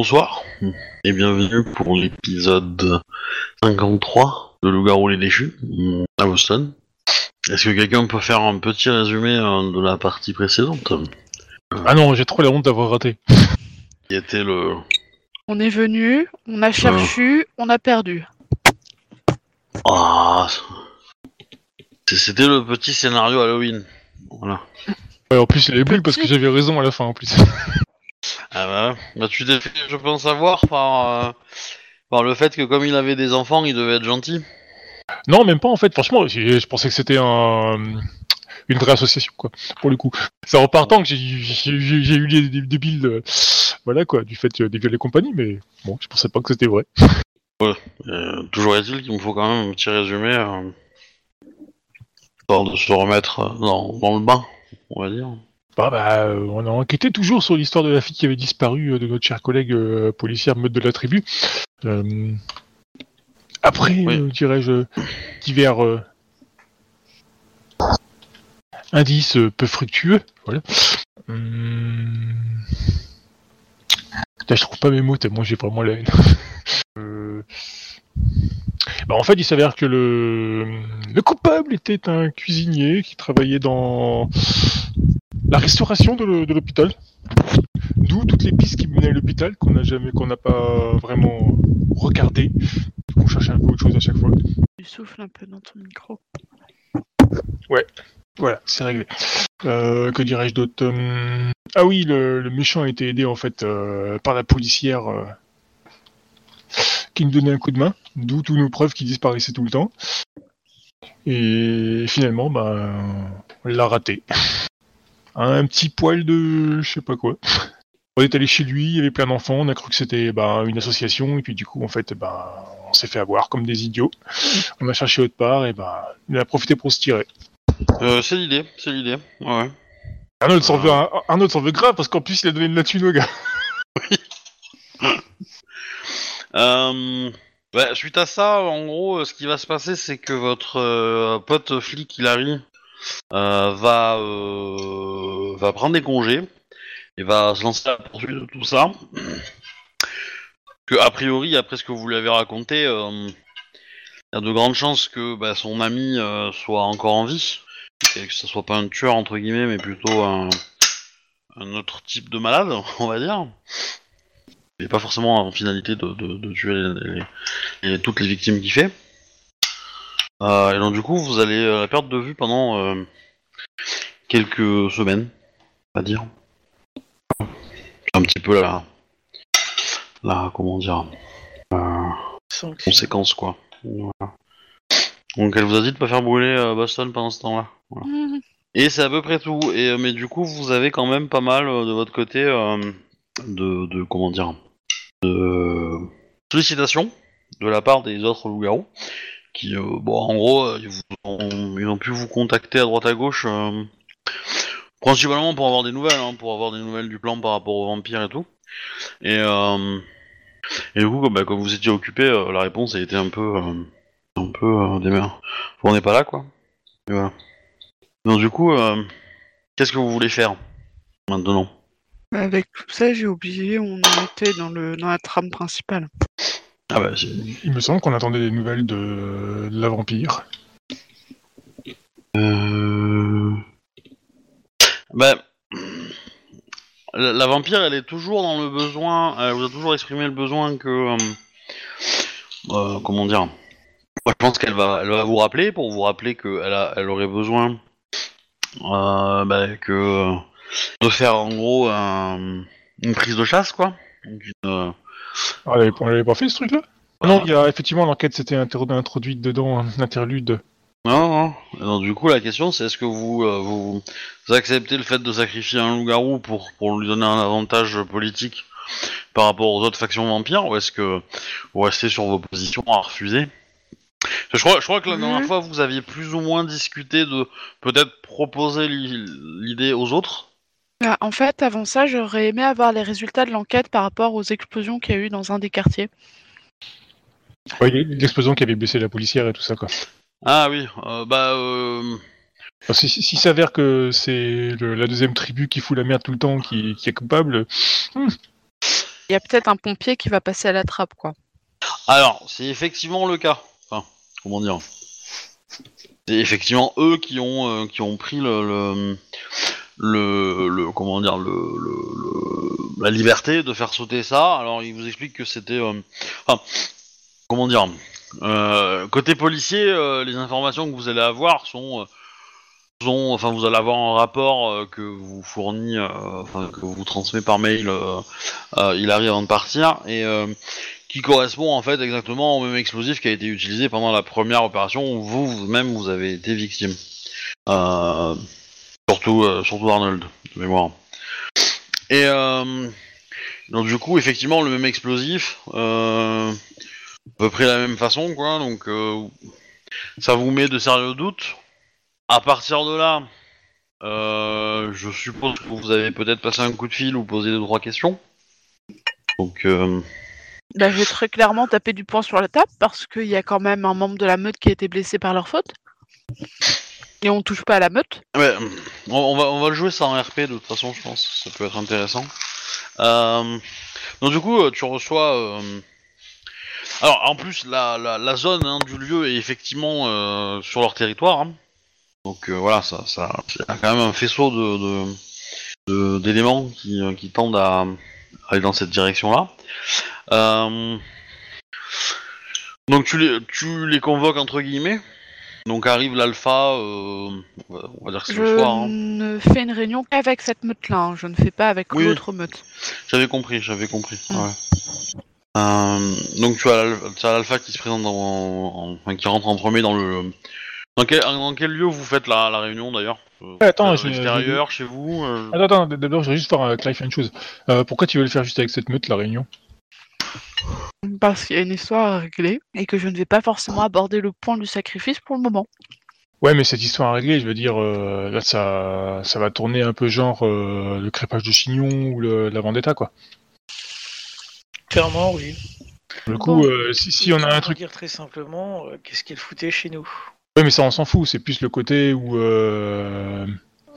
Bonsoir et bienvenue pour l'épisode 53 de Loup-garou les déchus à Boston. Est-ce que quelqu'un peut faire un petit résumé euh, de la partie précédente? Ah non, j'ai trop la honte d'avoir raté. Qui était le... On est venu, on a cherché, on a perdu. Ah, c- C'était le petit scénario Halloween. Voilà. Ouais, en plus, il avait plus parce que j'avais raison à la fin en plus. Ah bah, bah tu t'es fait, je pense, avoir par, euh, par le fait que comme il avait des enfants, il devait être gentil. non, même pas en fait. Franchement, j'ai- je pensais que c'était un une vraie association quoi. Pour le coup, c'est en partant que j'ai j'ai- j'ai- j'ai eu des, des euh, voilà quoi, du fait euh, des viols et compagnie. Mais bon, je pensais pas que c'était vrai. Euh, toujours est-il qu'il me faut quand même un petit résumé, euh, histoire de se remettre euh, dans, dans le bain, on va dire. Bah, bah, euh, on a enquêté toujours sur l'histoire de la fille qui avait disparu euh, de notre cher collègue euh, policière meute de la tribu. Euh, après, Oui. dirais-je, divers indices peu fructueux. Voilà. Hum... Putain, je trouve pas mes mots tellement j'ai vraiment la haine. Euh, bah, en fait, il s'avère que le... le coupable était un cuisinier qui travaillait dans la restauration de l'hôpital. D'où toutes les pistes qui menaient à l'hôpital qu'on n'a jamais, qu'on n'a pas vraiment regardé. On cherchait un peu autre chose à chaque fois. Tu souffles un peu dans ton micro. Voilà, c'est réglé. Euh, que dirais-je d'autre? Hum, Ah oui, le, le méchant a été aidé en fait euh, par la policière euh, qui nous donnait un coup de main. D'où toutes nos preuves qui disparaissaient tout le temps. Et finalement, bah, on l'a raté. Un petit poil de je sais pas quoi. On est allé chez lui, il y avait plein d'enfants, on a cru que c'était bah, une association, et puis du coup, en fait, bah, on s'est fait avoir comme des idiots. On a cherché autre part, et bah, il a profité pour se tirer. Euh, c'est l'idée, c'est l'idée, ouais. ouais. Arnold s'en veut, un- Arnold s'en veut grave parce qu'en plus il a donné de la thune au gars. Euh, bah, suite à ça, en gros, ce qui va se passer, c'est que votre euh, pote flic Hilary euh, va euh, va prendre des congés et va se lancer à la poursuite de tout ça. Que a priori, après ce que vous lui avez raconté, il y a de grandes chances que bah, son ami soit encore en vie, et que ce soit pas un tueur entre guillemets, mais plutôt un autre type de malade, on va dire. N'est pas forcément en finalité de, de- de tuer les- les- les- toutes les victimes qu'il fait. Euh, et donc du coup, vous allez euh, la perdre de vue pendant euh, quelques semaines, on va dire. C'est un petit peu la, la comment dire, conséquence quoi. Voilà. Donc elle vous a dit de pas faire brûler Boston pendant ce temps-là. Voilà. Mhm. Et c'est à peu près tout. Et mais du coup, vous avez quand même pas mal de votre côté de, de comment dire de sollicitations de la part des autres loups-garous qui, euh, bon, en gros, euh, ils, ont, ils ont pu vous contacter à droite à gauche, euh, principalement pour avoir des nouvelles, hein, pour avoir des nouvelles du plan par rapport aux vampires et tout. Et, et du coup, comme, bah, comme vous étiez occupé, la réponse a été un peu, un peu des. On n'est pas là, quoi. Donc du coup, qu'est-ce que vous voulez faire maintenant? Avec tout ça, j'ai oublié, on en était dans, le, dans la trame principale. Ah bah, Il me semble qu'on attendait des nouvelles de, de la vampire. Euh... Bah, la, la vampire, elle est toujours dans le besoin. Elle vous a toujours exprimé le besoin que. euh, euh, comment dire Moi, Je pense qu'elle va, elle va vous rappeler pour vous rappeler qu'elle a, elle aurait besoin euh, bah, que de faire en gros un- une prise de chasse, quoi. Donc, une, Ah, on l'avait- on l'avait pas fait ce truc-là? Ah Non, il y a effectivement l'enquête s'était inter- introduite dedans, un interlude. Non, non. Donc, du coup, la question, c'est est-ce que vous, euh, vous, vous acceptez le fait de sacrifier un loup-garou pour, pour lui donner un avantage politique par rapport aux autres factions vampires, ou est-ce que vous restez sur vos positions à refuser? Je crois, je crois que la dernière Mhm. fois, vous aviez plus ou moins discuté de peut-être proposer l'i- l'idée aux autres. Ah, en fait, avant ça, j'aurais aimé avoir les résultats de l'enquête par rapport aux explosions qu'il y a eu dans un des quartiers. Ouais, l'explosion qui avait blessé la policière et tout ça, quoi. Ah oui, euh, bah... Euh... Alors, si si- s'il s'avère que c'est le- la deuxième tribu qui fout la merde tout le temps qui, qui est coupable, Il y a peut-être un pompier qui va passer à la trappe, quoi. Alors, c'est effectivement le cas. Enfin, comment dire? C'est effectivement eux qui ont euh, qui ont pris le, le le, le- comment dire le, le- la liberté de faire sauter ça. Alors, ils vous expliquent que c'était euh, enfin, comment dire euh, côté policier, euh, les informations que vous allez avoir sont euh, sont- enfin vous allez avoir un rapport euh, que vous fournit, euh, enfin que vous transmet par mail. il arrive avant de partir et qui correspond en fait exactement au même explosif qui a été utilisé pendant la première opération où vous, vous-même vous avez été victime. Euh, surtout, euh, surtout Arnold, de mémoire. Et euh, donc du coup, effectivement, le même explosif, euh, à peu près la même façon, quoi. Donc ça vous met de sérieux doutes. À partir de là, je suppose que vous avez peut-être passé un coup de fil ou posé deux trois questions. Donc Bah, je vais très clairement taper du poing sur la table parce qu'il y a quand même un membre de la meute qui a été blessé par leur faute. Et on touche pas à la meute. Ouais, on, va, on va le jouer en RP de toute façon, je pense. Ça peut être intéressant. Euh, donc du coup, euh, tu reçois. euh, Alors en plus, la, la, zone hein, du lieu est effectivement sur leur territoire. hein. Donc voilà, ça, ça, a quand même un faisceau de d'éléments qui, qui tendent à aller dans cette direction-là. Donc tu les, tu les convoques entre guillemets. Donc arrive l'alpha, euh, on va- dire que c'est Je le soir. hein. ne fais une réunion qu'avec cette meute-là. hein. Je ne fais pas avec Oui. l'autre meute. J'avais compris, j'avais compris. Mm. ouais. Euh, donc tu as l'al- tu as l'alpha qui se présente dans, en- enfin, qui rentre en premier dans le. Dans quel, dans quel lieu vous faites la, la réunion d'ailleurs? Euh, Ouais, attends, à je- l'extérieur, chez vous. euh, Attends, attends, d'abord, je vais juste faire euh, clarifier une chose. Euh, pourquoi tu veux le faire juste avec cette meute, la réunion? Parce qu'il y a une histoire à régler et que je ne vais pas forcément aborder le point du sacrifice pour le moment. Ouais, mais cette histoire à régler, je veux dire, euh, là, ça, ça va tourner un peu genre euh, le crépage de Chignon ou le, la Vendetta, quoi. Clairement, oui. Pour le coup, Bon. euh, si, si on a un truc... dire très simplement, euh, qu'est-ce qu'elle foutait chez nous? Ouais, mais ça, on s'en fout, c'est plus le côté où...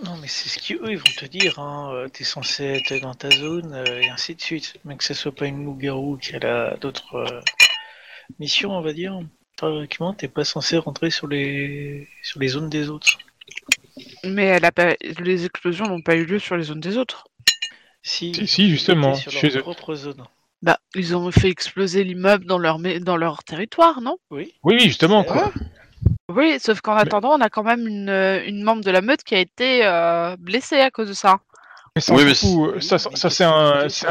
Non, mais c'est ce qu'eux, ils vont te dire. Hein. euh, T'es censé être dans ta zone euh, et ainsi de suite. Mais que ce soit pas une loup-garou qui a d'autres euh, missions, on va dire. Théoriquement, t'es pas censé rentrer sur les sur les zones des autres. Mais elle a pas... les explosions n'ont pas eu lieu sur les zones des autres. Si, Si, si, justement, sur chez leur eux. propre zone. Bah, ils ont fait exploser l'immeuble dans leur, mais- dans leur territoire, non? Oui. Oui, justement, quoi. Oui, sauf qu'en attendant, on a quand même une, euh, une membre de la meute qui a été euh, blessée à cause de ça. Mais ça, Oui, mais fout. Oui, Ça, c'est un... c'est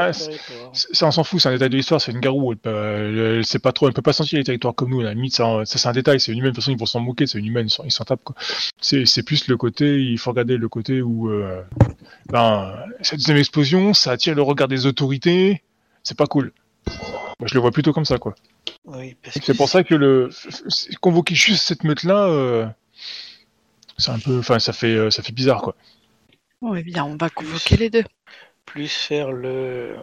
Ça, on s'en fout, c'est un détail de l'histoire, c'est une garou. Elle, peut- elle, elle sait pas trop, elle peut pas sentir les territoires comme nous. À la limite, ça, ça, c'est un détail, c'est une humaine. De toute façon, ils vont s'en moquer, c'est une humaine, ils s'en- tapent. quoi. C'est, c'est plus le côté, il faut regarder le côté où, euh, ben, cette deuxième explosion, ça attire le regard des autorités, c'est pas cool. Moi, je le vois plutôt comme ça, quoi. Oui, parce que C'est pour ça que le convoquer juste cette meute-là, euh, c'est un peu, enfin, ça fait, euh, ça fait bizarre, quoi. Bon, eh bien, on va convoquer les deux. plus faire le.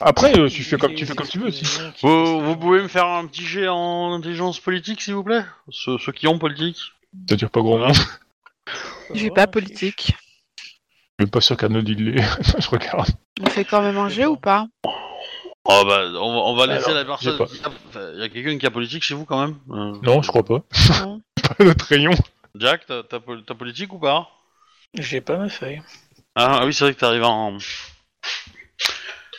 Après, euh, tu fais comme, tu fais comme tu veux. qui Vous, pouvez me faire un petit jet en intelligence politique, s'il vous plaît? Ceux, ceux qui ont politique. Ça dure pas gros monde. J'ai pas politique. Je suis pas sûr qu'Arnold il l'ait. je regarde. On fait quand même un jet ou pas? Oh bah, on va, on va laisser Alors, la personne. pas. qui a- enfin, Il y a quelqu'un qui a politique chez vous quand même Euh, Non, je crois pas. Non. Pas notre rayon. Jack, t'as t'as pol- t'as politique ou pas? J'ai pas ma feuille. ah, ah oui, c'est vrai que t'es arrivé en.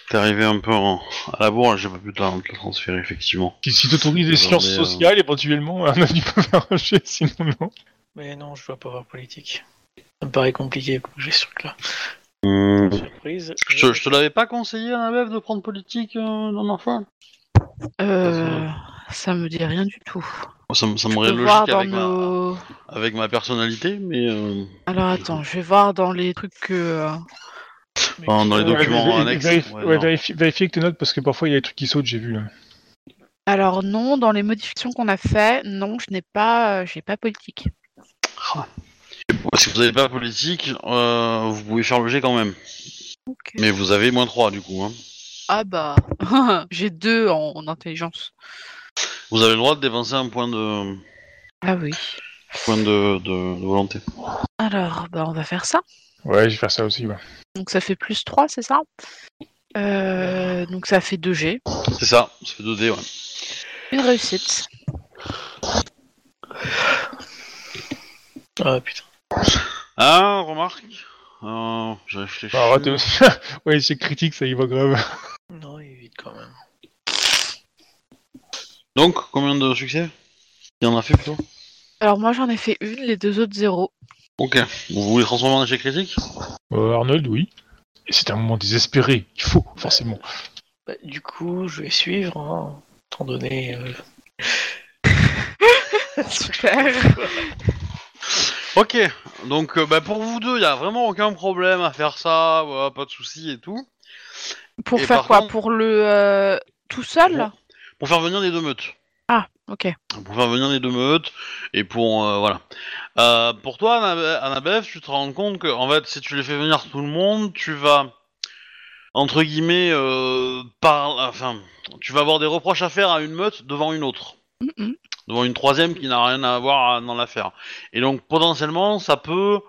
T'es arrivé un peu en... à la bourre, j'ai pas pu te la, te la transférer, effectivement. Si, si t'autorises des sciences Attendez, euh. sociales, éventuellement, Arnold il peut faire un jet, sinon non. Mais non, je dois pas avoir politique. Ça me paraît compliqué pour j'ai ce truc-là. Surprise. Je te, je te l'avais pas conseillé, Annabeth, de prendre politique euh, dans l'enfant Euh, ça me dit rien du tout. Ça, me- voir logique avec, ma, nos... avec ma personnalité, mais euh, Alors attends, je vais voir dans les trucs que... euh, dans- les documents Ouais, annexes, vérifie, ouais, ouais, non. vérifie, vérifie avec tes notes parce que parfois il y a des trucs qui sautent, j'ai vu là. Alors non, dans les modifications qu'on a fait, non, je n'ai pas, euh, j'ai pas politique. Si vous n'avez pas politique, euh, vous pouvez faire le jet quand même. Mais vous avez moins 3 du coup. Hein. Ah bah, j'ai deux en, en intelligence. Vous avez le droit de dépenser un point de, Ah oui. point de, de- de volonté. Alors, bah on va faire ça. Ouais, je vais faire ça aussi, ouais. Donc ça fait plus 3, c'est ça? Euh, donc ça fait 2 G. C'est ça, ça fait 2D, ouais. Une réussite. Ah putain. Ah, remarque euh, Je réfléchis. Ah, aussi. ouais, c'est critique, ça y va grave. Non, il est vite quand même. Donc, combien de succès? Il en a fait plutôt? Alors moi j'en ai fait une, les deux autres zéro. Ok. Vous voulez transformer en échec critique? Euh, Arnold, oui. Et c'est un moment désespéré, il faut, forcément. Bah, du coup, je vais suivre, hein, étant donné. euh, Super. Ok. Donc, euh, bah, pour vous deux, il y a vraiment aucun problème à faire ça, voilà, pas de soucis et tout. Pour Et faire par quoi contre- Pour le euh, tout seul Pour faire venir les deux meutes. Ah, ok. Pour faire venir les deux meutes et pour euh, voilà. Euh, pour toi, Anna- Annabeth, tu te rends compte que en fait, si tu les fais venir tout le monde, tu vas entre guillemets euh, par, enfin, tu vas avoir des reproches à faire à une meute devant une autre, Mhm. Devant une troisième qui n'a rien à voir dans l'affaire. Et donc potentiellement, ça peut,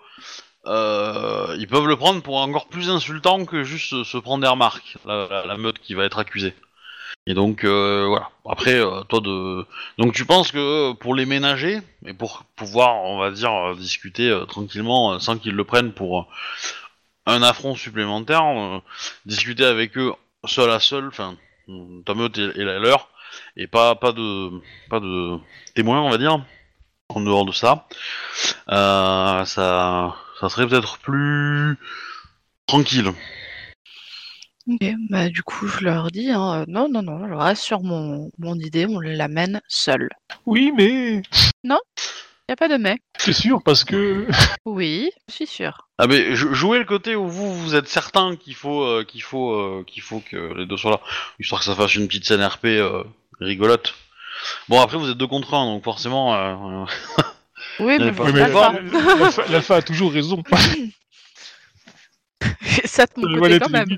euh, ils peuvent le prendre pour encore plus insultant que juste se prendre des remarques, la, meute qui va être accusée. Et donc euh, voilà. Après, euh, toi de, donc tu penses que pour les ménager et pour pouvoir, on va dire, discuter tranquillement sans qu'ils le prennent pour un affront supplémentaire, discuter avec eux seul à seul, enfin ta meute et, et la leur, et pas pas de pas de témoins, on va dire, en dehors de ça, euh, ça ça serait peut-être plus tranquille. Ok, bah du coup je leur dis, hein, euh, non, non, non, je reste sur mon, mon idée, on l'amène seul. Oui, mais Y a pas de mais. c'est sûr, parce que... Oui, je suis sûre. Ah mais jou- jouez le côté où vous vous êtes certain qu'il faut euh, qu'il faut euh, qu'il faut que les deux soient là, histoire que ça fasse une petite scène RP euh, rigolote. Bon après vous êtes deux contre un donc forcément. Oui, mais bon, débat. l'alpha l'alpha a toujours raison. ça Voilà, côté quand même.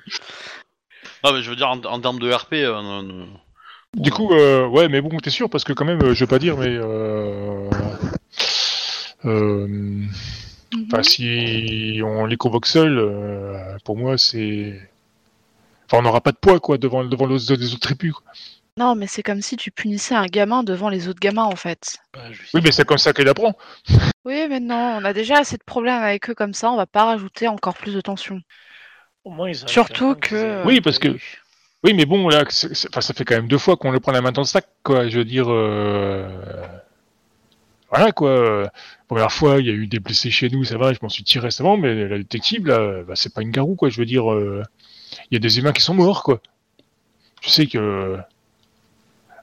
Non mais je veux dire en, en termes de RP. euh. Du coup, euh, ouais, mais bon, t'es sûr, parce que quand même, euh, je vais pas dire, mais... Enfin, si on les convoque seuls, euh, pour moi, c'est... Enfin, on n'aura pas de poids, quoi, devant, devant les autres, les autres tribus. quoi. Non, mais c'est comme si tu punissais un gamin devant les autres gamins en fait. bah, Oui, mais c'est comme ça qu'elle apprend. Oui, mais non, on a déjà assez de problèmes avec eux comme ça, on va pas rajouter encore plus de tension. Au moins, ils Surtout que- un Oui, parce que- Oui, mais bon, là, enfin, ça fait quand même deux fois qu'on le prend la main dans le sac, quoi. Je veux dire... euh, Voilà, quoi. Première fois, il y a eu des blessés chez nous, ça va, je m'en suis tiré récemment, mais la détective, là, bah, c'est pas une garou, quoi. Je veux dire, euh, il y a des humains qui sont morts, quoi. Je sais que...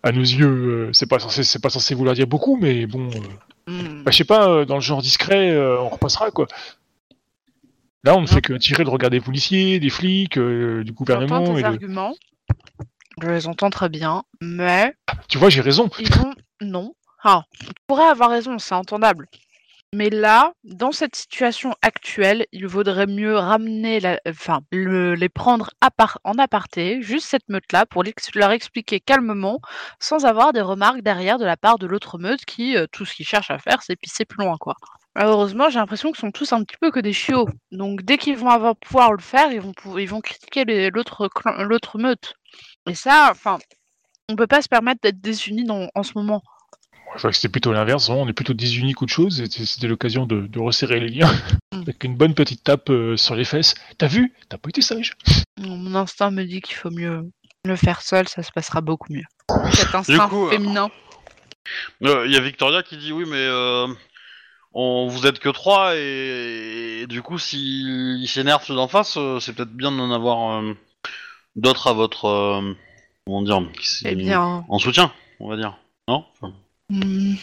À nos yeux, euh, c'est pas censé, c'est pas censé vouloir dire beaucoup, mais bon, euh, Hmm. bah, je sais pas, dans le genre discret, euh, on repassera quoi. Là, on ne fait que tirer le regard des policiers, des flics, du J'entends gouvernement. tes Et de- arguments, je les entends très bien, mais Tu vois, j'ai raison. ils. Non. Ah, tu pourrais avoir raison, c'est entendable. Mais là, dans cette situation actuelle, il vaudrait mieux ramener, la... enfin, le- les prendre en aparté, juste cette meute-là, pour leur expliquer calmement, sans avoir des remarques derrière de la part de l'autre meute qui, euh, tout ce qu'ils cherchent à faire, c'est pisser plus loin, quoi. Heureusement, j'ai l'impression qu'ils sont tous un petit peu que des chiots. Donc, dès qu'ils vont avoir pouvoir le faire, ils vont, ils vont critiquer l'autre meute. Et ça, enfin, on peut pas se permettre d'être désunis en ce moment. Je crois que c'était plutôt l'inverse. On est plutôt désunis qu'autre chose. et C'était l'occasion de, de resserrer les liens Mm. avec une bonne petite tape euh, sur les fesses. T'as vu? T'as pas été sage. Mon instinct me dit qu'il faut mieux le faire seul, ça se passera beaucoup mieux. Cet instinct coup, euh, féminin. Euh, Il y a Victoria qui dit oui mais euh, on vous êtes que trois et, et du coup s'ils s'énervent ceux d'en face, c'est peut-être bien d'en avoir euh, d'autres à votre euh, comment dire qui- Eh bien, en soutien, on va dire. Non? Enfin, hmm,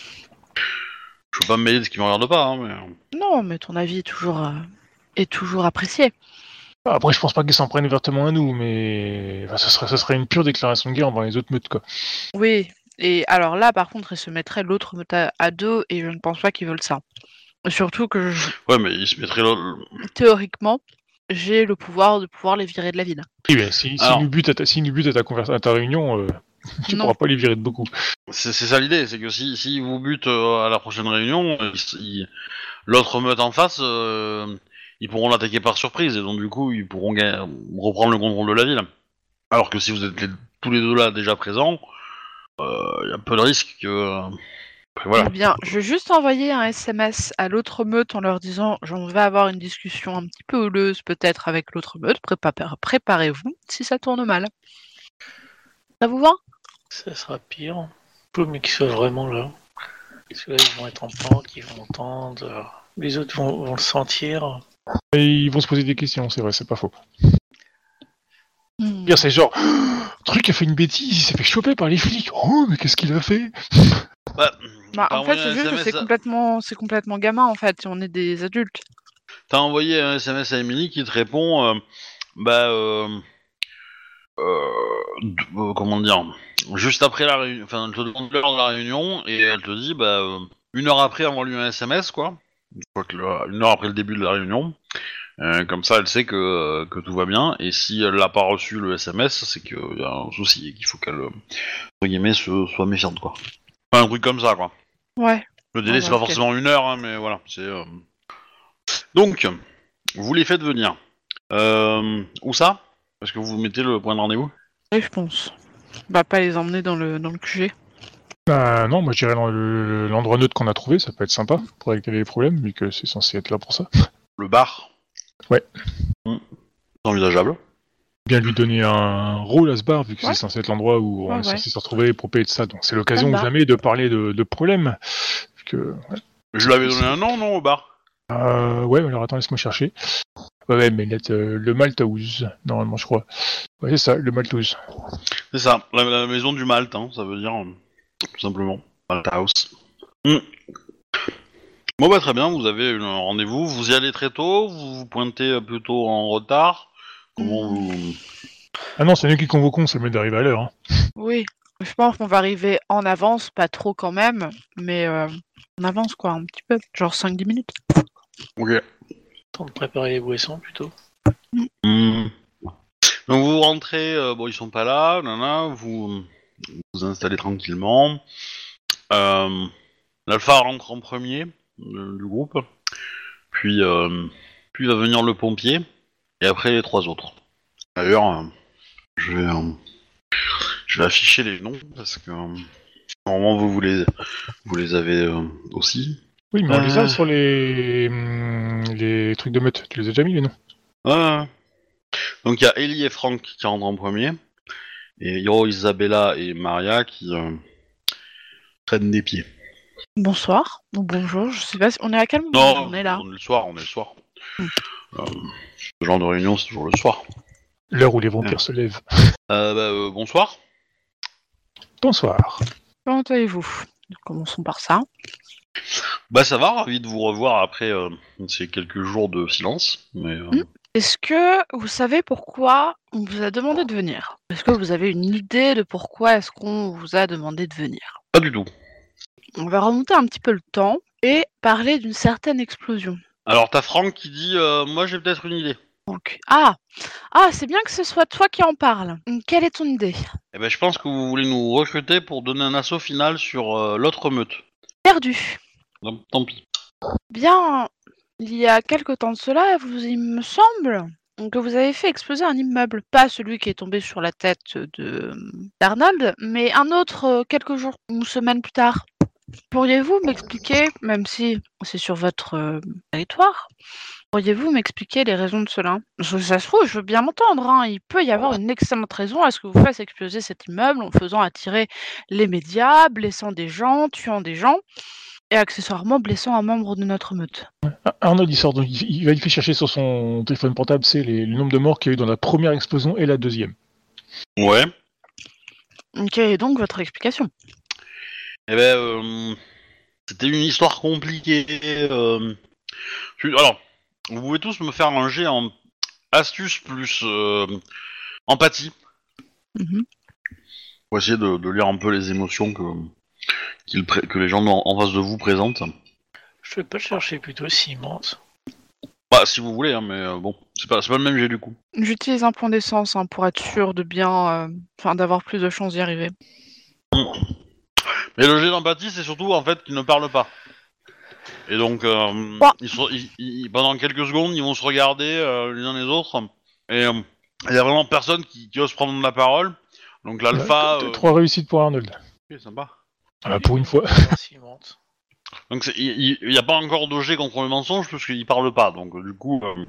Je veux pas me mêler de ce qui me regarde pas, hein, mais. non, mais ton avis est toujours, euh, est toujours apprécié. Après, je pense pas qu'ils s'en prennent ouvertement à nous, mais enfin, ce, serait, ce serait une pure déclaration de guerre envers les autres meutes, quoi. Oui, et alors là, par contre, ils se mettraient l'autre meute à, dos, et je ne pense pas qu'ils veulent ça. Surtout que, je- Ouais, mais il se mettrait là. théoriquement, j'ai le pouvoir de pouvoir les virer de la ville. Oui, mais si, si Alors- nous butent à ta, si nous butent à ta, à ta réunion, euh, tu Non. pourras pas les virer de beaucoup. C'est ça l'idée, c'est que si, si vous butent euh, à la prochaine réunion, euh, l'autre meute en face, euh, ils pourront l'attaquer par surprise et donc du coup ils pourront reprendre le contrôle de la ville. Alors que si vous êtes les- tous les deux là déjà présents, il y a peu de risque que. Voilà. Eh bien, je vais juste envoyer un SMS à l'autre meute en leur disant j'en vais avoir une discussion un petit peu houleuse peut-être avec l'autre meute. Prépa- Préparez-vous si ça tourne mal. Ça vous va? Ça sera pire. Faut mais qu'ils soient vraiment là. Parce que là, ils vont être en pente, ils vont entendre. Les autres vont, vont le sentir. Et ils vont se poser des questions, c'est vrai, c'est pas faux. Hmm. Pire, c'est genre, truc a fait une bêtise, il s'est fait choper par les flics. Oh, mais qu'est-ce qu'il a fait? Bah, Bah, en fait, c'est juste que c'est à- complètement, c'est complètement gamin en fait. On est des adultes. T'as envoyé un SMS à Emily qui te répond, euh, bah, euh, euh, euh, comment dire, juste après la réunion, enfin, elle te demande l'heure de la réunion et elle te dit, bah, euh, une heure après, envoie-lui un SMS, quoi. Le- une heure après le début de la réunion. Euh, comme ça, elle sait que, euh, que tout va bien. Et si elle n'a pas reçu le SMS, c'est qu'il y a un souci et qu'il faut qu'elle, euh, entre guillemets, se, soit méfiante, quoi. Enfin, un truc comme ça, quoi. Ouais. Le délai, Ah c'est pas ok. forcément une heure, hein, mais voilà. C'est euh, donc, vous les faites venir. Euh, où ça? Est-ce que vous mettez le point de rendez-vous? Oui, je pense. Bah, pas les emmener dans le dans le QG. Bah non, moi je dirais dans le- l'endroit neutre qu'on a trouvé, ça peut être sympa pour régler les problèmes, vu que c'est censé être là pour ça. Le bar Ouais. C'est envisageable. Bien lui donner un rôle à ce bar, vu que Ouais. c'est censé être l'endroit où on Ouais, est ouais. censé se retrouver pour payer de ça. Donc c'est l'occasion jamais de parler de, de problèmes. Que, ouais. Je lui avais donné un nom, non, au bar? Euh, ouais, alors attends, laisse-moi chercher. Ouais, ouais, mais là, euh, le Malthouse, normalement, je crois. Ouais, c'est ça, le Malthouse. C'est ça, la, la maison du Malte, hein, ça veut dire, euh, tout simplement. Malte House. Hmm. Bon, bah, très bien, vous avez un rendez-vous. Vous y allez très tôt, vous vous pointez euh, plutôt en retard. Comment vous. Ah non, c'est nous qui convoquons, c'est le mieux d'arriver à l'heure. Hein. Oui. Je pense qu'on va arriver en avance, pas trop quand même, mais euh, on avance quoi, un petit peu, genre 5-10 minutes. Ok. Temps de préparer les boissons plutôt. Hmm. Donc vous rentrez, euh, bon ils sont pas là, nana, vous vous installez tranquillement. Euh, L'alpha rentre en premier euh, du groupe, puis euh, puis va venir le pompier et après les trois autres. D'ailleurs, je vais je vais afficher les noms parce que normalement vous vous les vous les avez aussi. Oui, mais on les a Euh. sur les... hum, les trucs de meute. Tu les as déjà mis, les noms Ouais. Donc il y a Ellie et Franck qui rentrent en premier, et Hiro, Isabella et Maria qui euh, prennent des pieds. Bonsoir, ou bonjour, je sais pas si on est à quel moment Non, on est là? on est le soir, on est le soir. Hmm. Euh, ce genre de réunion, c'est toujours le soir. L'heure où les vampires se lèvent. Euh, bah, euh, bonsoir. Bonsoir. Comment allez-vous? Commençons par ça. Bah ça va, ravi de vous revoir après euh, ces quelques jours de silence. Mais euh, Hmm. Est-ce que vous savez pourquoi on vous a demandé de venir? Est-ce que vous avez une idée de pourquoi est-ce qu'on vous a demandé de venir? Pas du tout. On va remonter un petit peu le temps et parler d'une certaine explosion. Alors t'as Franck qui dit, euh, moi j'ai peut-être une idée. Donc, ah, ah, c'est bien que ce soit toi qui en parle. Quelle est ton idée? Eh ben je pense que vous voulez nous recruter pour donner un assaut final sur l'autre meute. Perdu. Tant pis. Bien, il y a quelque temps de cela, il me semble que vous avez fait exploser un immeuble. Pas celui qui est tombé sur la tête de d'Arnold, mais un autre euh, quelques jours ou semaines plus tard. Pourriez-vous m'expliquer, même si c'est sur votre euh, territoire, pourriez-vous m'expliquer les raisons de cela? Je- Ça se trouve, je veux bien m'entendre. hein, Il peut y avoir une excellente raison à ce que vous fassiez exploser cet immeuble en faisant attirer les médias, blessant des gens, tuant des gens et accessoirement blessant un membre de notre meute. Arnold, il sort, donc, il, va il fait chercher sur son téléphone portable, c'est les- le nombre de morts qu'il y a eu dans la première explosion et la deuxième. Ouais. Ok, et donc votre explication? Eh ben, euh, c'était une histoire compliquée. euh, je- Alors, vous pouvez tous me faire un jet en astuce plus euh, empathie. Mhm. Pour essayer de, de lire un peu les émotions que, pré- que les gens en, en face de vous présentent. Je vais pas le chercher plutôt si immense. Bah, si vous voulez, hein, mais euh, bon, c'est pas, c'est pas le même jet du coup. J'utilise un point d'essence hein, pour être sûr de bien, euh, enfin d'avoir plus de chances d'y arriver. Mais le jet d'empathie, c'est surtout en fait qu'ils ne parlent pas. Et donc, euh, ils sont- ils- ils- pendant quelques secondes, ils vont se regarder euh, les uns les autres. Et euh, il y a vraiment personne qui, qui ose prendre la parole. Donc l'alpha. Ouais, euh, Trois réussites pour Arnold. ok, sympa. Ah, pour une fois. Voir s'il monte. Donc il n'y a pas encore de jet contre le mensonge parce qu'il parle pas. Donc euh, du coup, euh,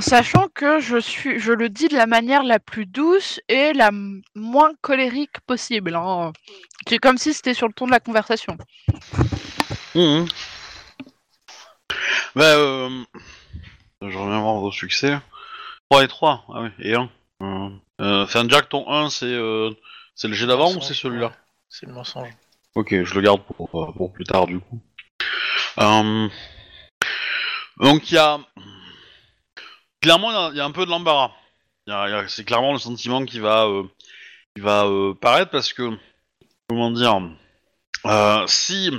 Sachant que je suis, je le dis de la manière la plus douce et la moins colérique possible. hein. C'est comme si c'était sur le ton de la conversation. Mhm. Bah, euh... Je reviens voir vos succès. 3 et 3, ah oui, et 1. Euh... euh, Jack, ton 1, c'est euh... c'est le jet d'avant ou c'est celui-là? ouais. C'est le mensonge. Ok, je le garde pour, pour, pour plus tard, du coup. Euh... Donc, il y a... Clairement, il y a- un peu de l'embarras. C'est clairement le sentiment qui va, euh, qui va euh, paraître parce que... Comment dire euh, Si...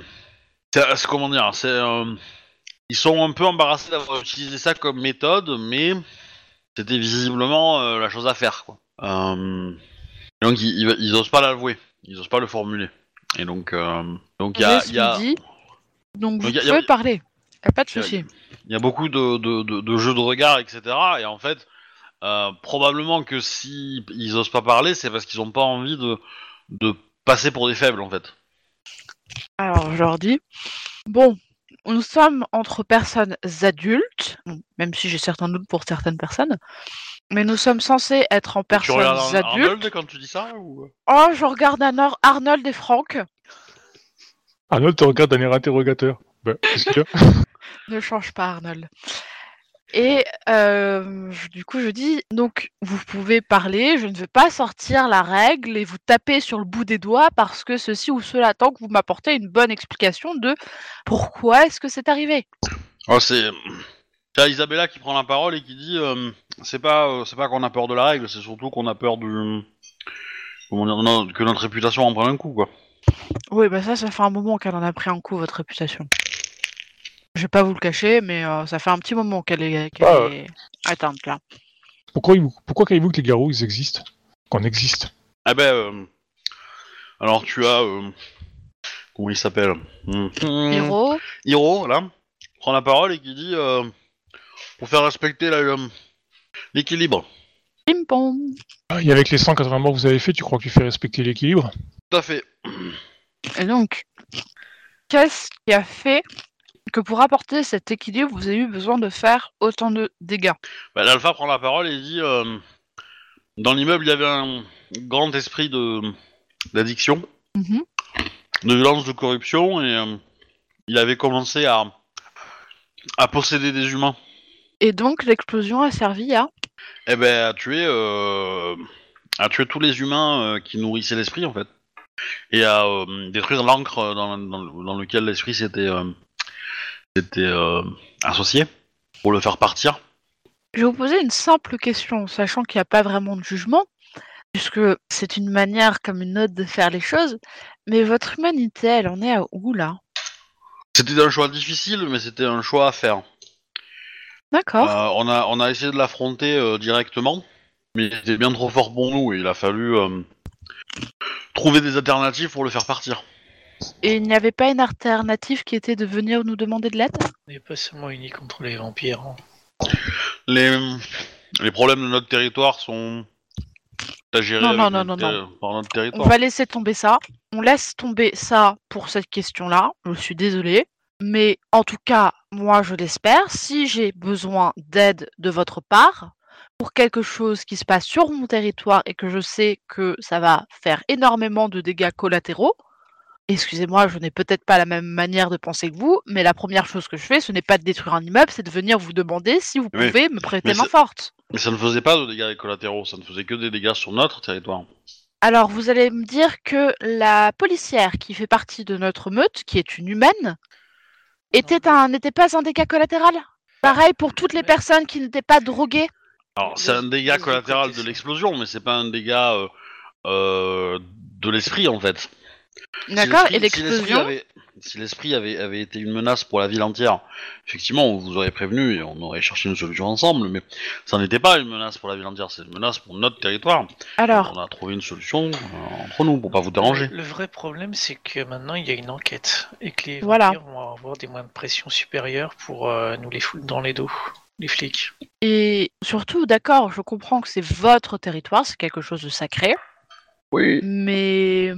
Comment dire euh, Ils sont un peu embarrassés d'avoir utilisé ça comme méthode, mais c'était visiblement euh, la chose à faire. Euh, Donc, ils, ils, ils osent pas l'avouer. Ils osent pas le formuler. Et donc, euh, donc il y a, J'ai il y, a, dit. Donc vous y a- il y a- pouvez parler. Y a pas de souci. il y a beaucoup de, de, de, de jeux de regard, etc. Et en fait, euh, probablement que si ils osent pas parler, c'est parce qu'ils ont pas envie de, de passer pour des faibles, en fait. Alors je leur dis. Bon, nous sommes entre personnes adultes, même si j'ai certains doutes pour certaines personnes, mais nous sommes censés être en tu personnes regardes Ar- adultes. Arnold quand tu dis ça ou... Oh, je regarde Arno- Arnold et Franck. Arnold te regarde d'un air interrogateur. Bah, qu'est-ce qu'il y a Ne change pas, Arnold. Et euh, du coup, je dis donc vous pouvez parler. Je ne veux pas sortir la règle et vous taper sur le bout des doigts parce que ceci ou cela tant que vous m'apportez une bonne explication de pourquoi est-ce que c'est arrivé. Oh, c'est... T'as Isabella qui prend la parole et qui dit euh, c'est pas euh, c'est pas qu'on a peur de la règle, c'est surtout qu'on a peur du comment dire non, que notre réputation en prenne un coup quoi. Oui, bah ça, ça fait un moment qu'elle en a pris un coup votre réputation. Je vais pas vous le cacher, mais euh, ça fait un petit moment qu'elle est, qu'elle Ah, est atteinte là. Pourquoi, pourquoi croyez-vous que les garous ils existent? Qu'on existe? Ah ben euh, alors tu as euh, comment il s'appelle? Hmm. Hiro, Hiro là prend la parole et qui dit euh, pour faire respecter la, euh, l'équilibre. pim pom. Ah, Et avec les 180 morts que vous avez fait, tu crois que tu fais respecter l'équilibre? Tout à fait. Et donc, qu'est-ce qui a fait que pour apporter cet équilibre, vous avez eu besoin de faire autant de dégâts? Bah, L'alpha prend la parole et dit euh, dans l'immeuble il y avait un grand esprit de d'addiction. Mhm. de violence, de corruption, et euh, il avait commencé à, à posséder des humains. Et donc, l'explosion a servi à... Eh ben, à tuer, euh, à tuer tous les humains euh, qui nourrissaient l'esprit, en fait. Et à euh, détruire l'encre dans, dans, dans lequel l'esprit s'était euh, s'était, euh, associé, pour le faire partir. Je vais vous poser une simple question, sachant qu'il n'y a pas vraiment de jugement, puisque c'est une manière comme une autre de faire les choses, mais votre humanité, elle en est à où là? C'était un choix difficile, mais c'était un choix à faire. D'accord. Euh, on, a, on a essayé de l'affronter euh, directement, mais il était bien trop fort pour nous, et il a fallu euh, trouver des alternatives pour le faire partir. Et il n'y avait pas une alternative qui était de venir nous demander de l'aide? On n'est pas seulement unis contre les vampires. hein. Les, les problèmes de notre territoire sont à gérer Non, avec non, non, notre non, par notre On territoire. va laisser tomber ça. On laisse tomber ça pour cette question-là. Je suis désolée. Mais en tout cas, moi, je l'espère. Si j'ai besoin d'aide de votre part pour quelque chose qui se passe sur mon territoire et que je sais que ça va faire énormément de dégâts collatéraux, excusez-moi, je n'ai peut-être pas la même manière de penser que vous, mais la première chose que je fais, ce n'est pas de détruire un immeuble, c'est de venir vous demander si vous Oui. pouvez me prêter main forte. Mais ça ne faisait pas de dégâts collatéraux, ça ne faisait que des dégâts sur notre territoire. Alors, vous allez me dire que la policière qui fait partie de notre meute, qui est une humaine, était un, n'était pas un dégât collatéral? Pareil pour toutes les personnes qui n'étaient pas droguées. Alors, c'est un dégât collatéral de l'explosion, mais c'est pas un dégât euh, euh, de l'esprit en fait. D'accord Et si l'explosion? avait- Si l'esprit avait, avait été une menace pour la ville entière, effectivement, on vous aurait prévenu et on aurait cherché une solution ensemble, mais ça n'était pas une menace pour la ville entière, c'est une menace pour notre territoire. Alors, On a trouvé une solution euh, entre nous pour pas vous déranger. Le vrai problème, c'est que maintenant il y a une enquête et que les Voilà. vampires vont avoir des moyens de pression supérieurs pour euh, nous les foutre dans les dos. les flics. Et surtout, d'accord, je comprends que c'est votre territoire, c'est quelque chose de sacré, Oui. mais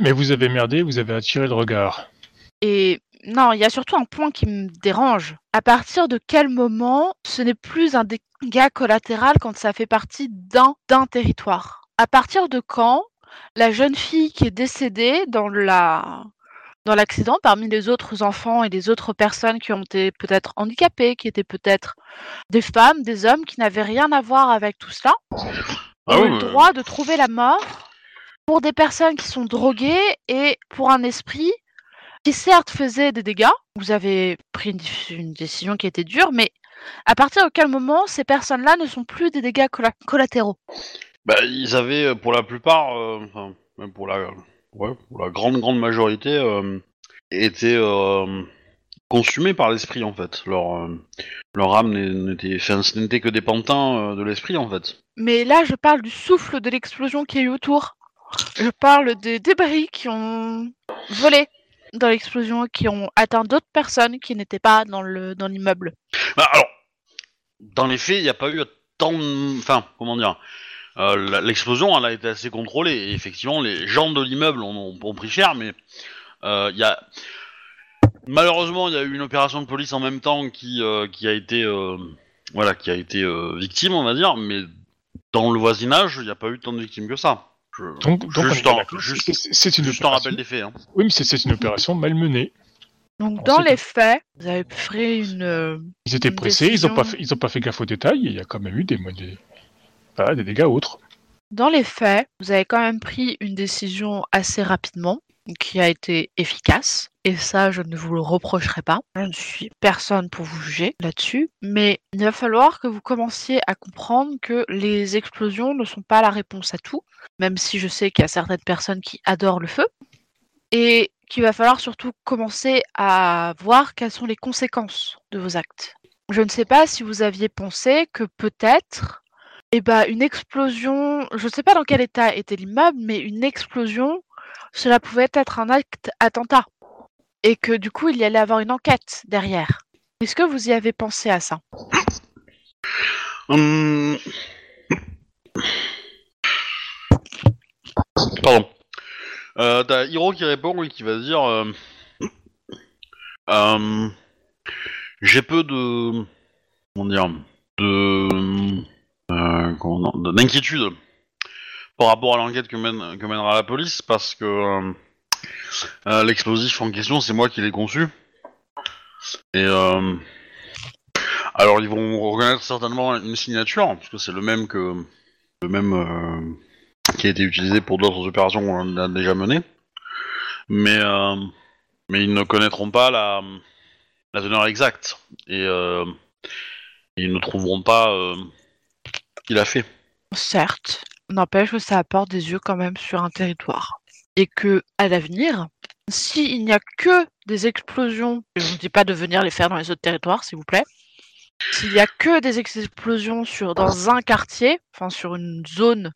Mais vous avez merdé, vous avez attiré le regard. Et non, il y a surtout un point qui me dérange. À partir de quel moment ce n'est plus un dégât collatéral quand ça fait partie d'un d'un territoire? À partir de quand la jeune fille qui est décédée dans la dans l'accident parmi les autres enfants et les autres personnes qui ont été peut-être handicapées, qui étaient peut-être des femmes, des hommes qui n'avaient rien à voir avec tout cela, Ah ont oui, le droit de trouver la mort pour des personnes qui sont droguées et pour un esprit qui certes faisait des dégâts. Vous avez pris une, décision qui était dure, mais à partir de quel moment ces personnes-là ne sont plus des dégâts colla- collatéraux? Bah, ils avaient, euh, pour la plupart, euh, enfin, même pour la, ouais, pour la grande, grande majorité, euh, été euh, consumés par l'esprit, en fait. Leur, leur âme n'était, que des pantins de l'esprit, en fait. Mais là, je parle du souffle de l'explosion qui a eu autour. Je parle des débris qui ont volé dans l'explosion, qui ont atteint d'autres personnes qui n'étaient pas dans le dans l'immeuble. Bah, alors, dans les faits, il n'y a pas eu tant de... Enfin, comment dire euh, L'explosion, elle a été assez contrôlée. Et effectivement, les gens de l'immeuble ont, ont- pris cher, mais euh, il y a... Malheureusement, il y a eu une opération de police en même temps qui, euh, qui a été... Voilà, qui a été victime, on va dire, mais dans le voisinage, il n'y a pas eu tant de victimes que ça. Je- Donc, donc on juste est en, d'accord. juste, C'est- une juste en opération- rappel des faits. Hein. Oui, mais c'est- c'est une opération mal menée. Donc On dans les faits, vous avez fait une euh, Ils étaient Une pressés, ils ont pas décision. fait, ils ont pas fait gaffe aux détails. et Il y a quand même eu des, des dégâts autres. Dans les faits, vous avez quand même pris une décision assez rapidement, qui a été efficace, et ça, je ne vous le reprocherai pas. Je ne suis personne pour vous juger là-dessus, mais il va falloir que vous commenciez à comprendre que les explosions ne sont pas la réponse à tout, même si je sais qu'il y a certaines personnes qui adorent le feu, et qu'il va falloir surtout commencer à voir quelles sont les conséquences de vos actes. Je ne sais pas si vous aviez pensé que peut-être eh ben, une explosion, je ne sais pas dans quel état était l'immeuble, mais une explosion, cela pouvait être un acte attentat. Et que du coup, il y allait avoir une enquête derrière. Est-ce que vous y avez pensé à ça? Hum. Pardon. Euh, T'as Hiro qui répond et qui va dire euh, euh, J'ai peu de. Comment dire De. euh, D'inquiétude par rapport à l'enquête que, mène, que mènera la police parce que euh, euh, l'explosif en question, c'est moi qui l'ai conçu. Et. Euh, alors ils vont reconnaître certainement une signature, parce que c'est le même qui a été utilisé pour d'autres opérations qu'on a déjà menées. Mais ils ne connaîtront pas la la teneur exacte et ils ne trouveront pas qui l'a fait. Certes, n'empêche que ça apporte des yeux quand même sur un territoire. Et que, à l'avenir, s'il n'y a que des explosions, je ne vous dis pas de venir les faire dans les autres territoires, s'il vous plaît, s'il n'y a que des explosions sur, dans un quartier, enfin sur une zone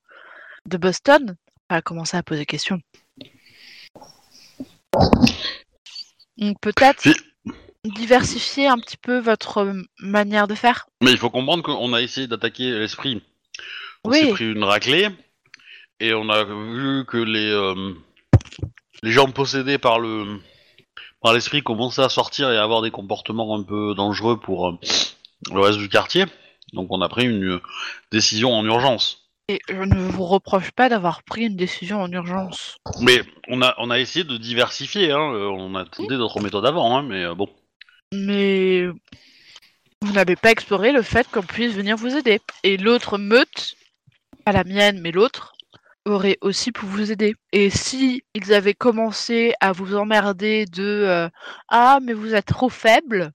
de Boston, on va commencer à poser question. Donc peut-être Si. diversifier un petit peu votre euh, manière de faire. Mais il faut comprendre qu'on a essayé d'attaquer l'esprit. On Oui. s'est pris une raclée et on a vu que les euh, les gens possédés par le par l'esprit commençaient à sortir et à avoir des comportements un peu dangereux pour euh, le reste du quartier. Donc on a pris une décision en urgence. Et je ne vous reproche pas d'avoir pris une décision en urgence. Mais on a on a essayé de diversifier. Hein. euh, On a tenté d'autres méthodes avant, hein, mais bon. Mais vous n'avez pas exploré le fait qu'on puisse venir vous aider. Et l'autre meute, pas la mienne, mais l'autre, aurait aussi pu vous aider. Et si ils avaient commencé à vous emmerder de euh, Ah, mais vous êtes trop faible,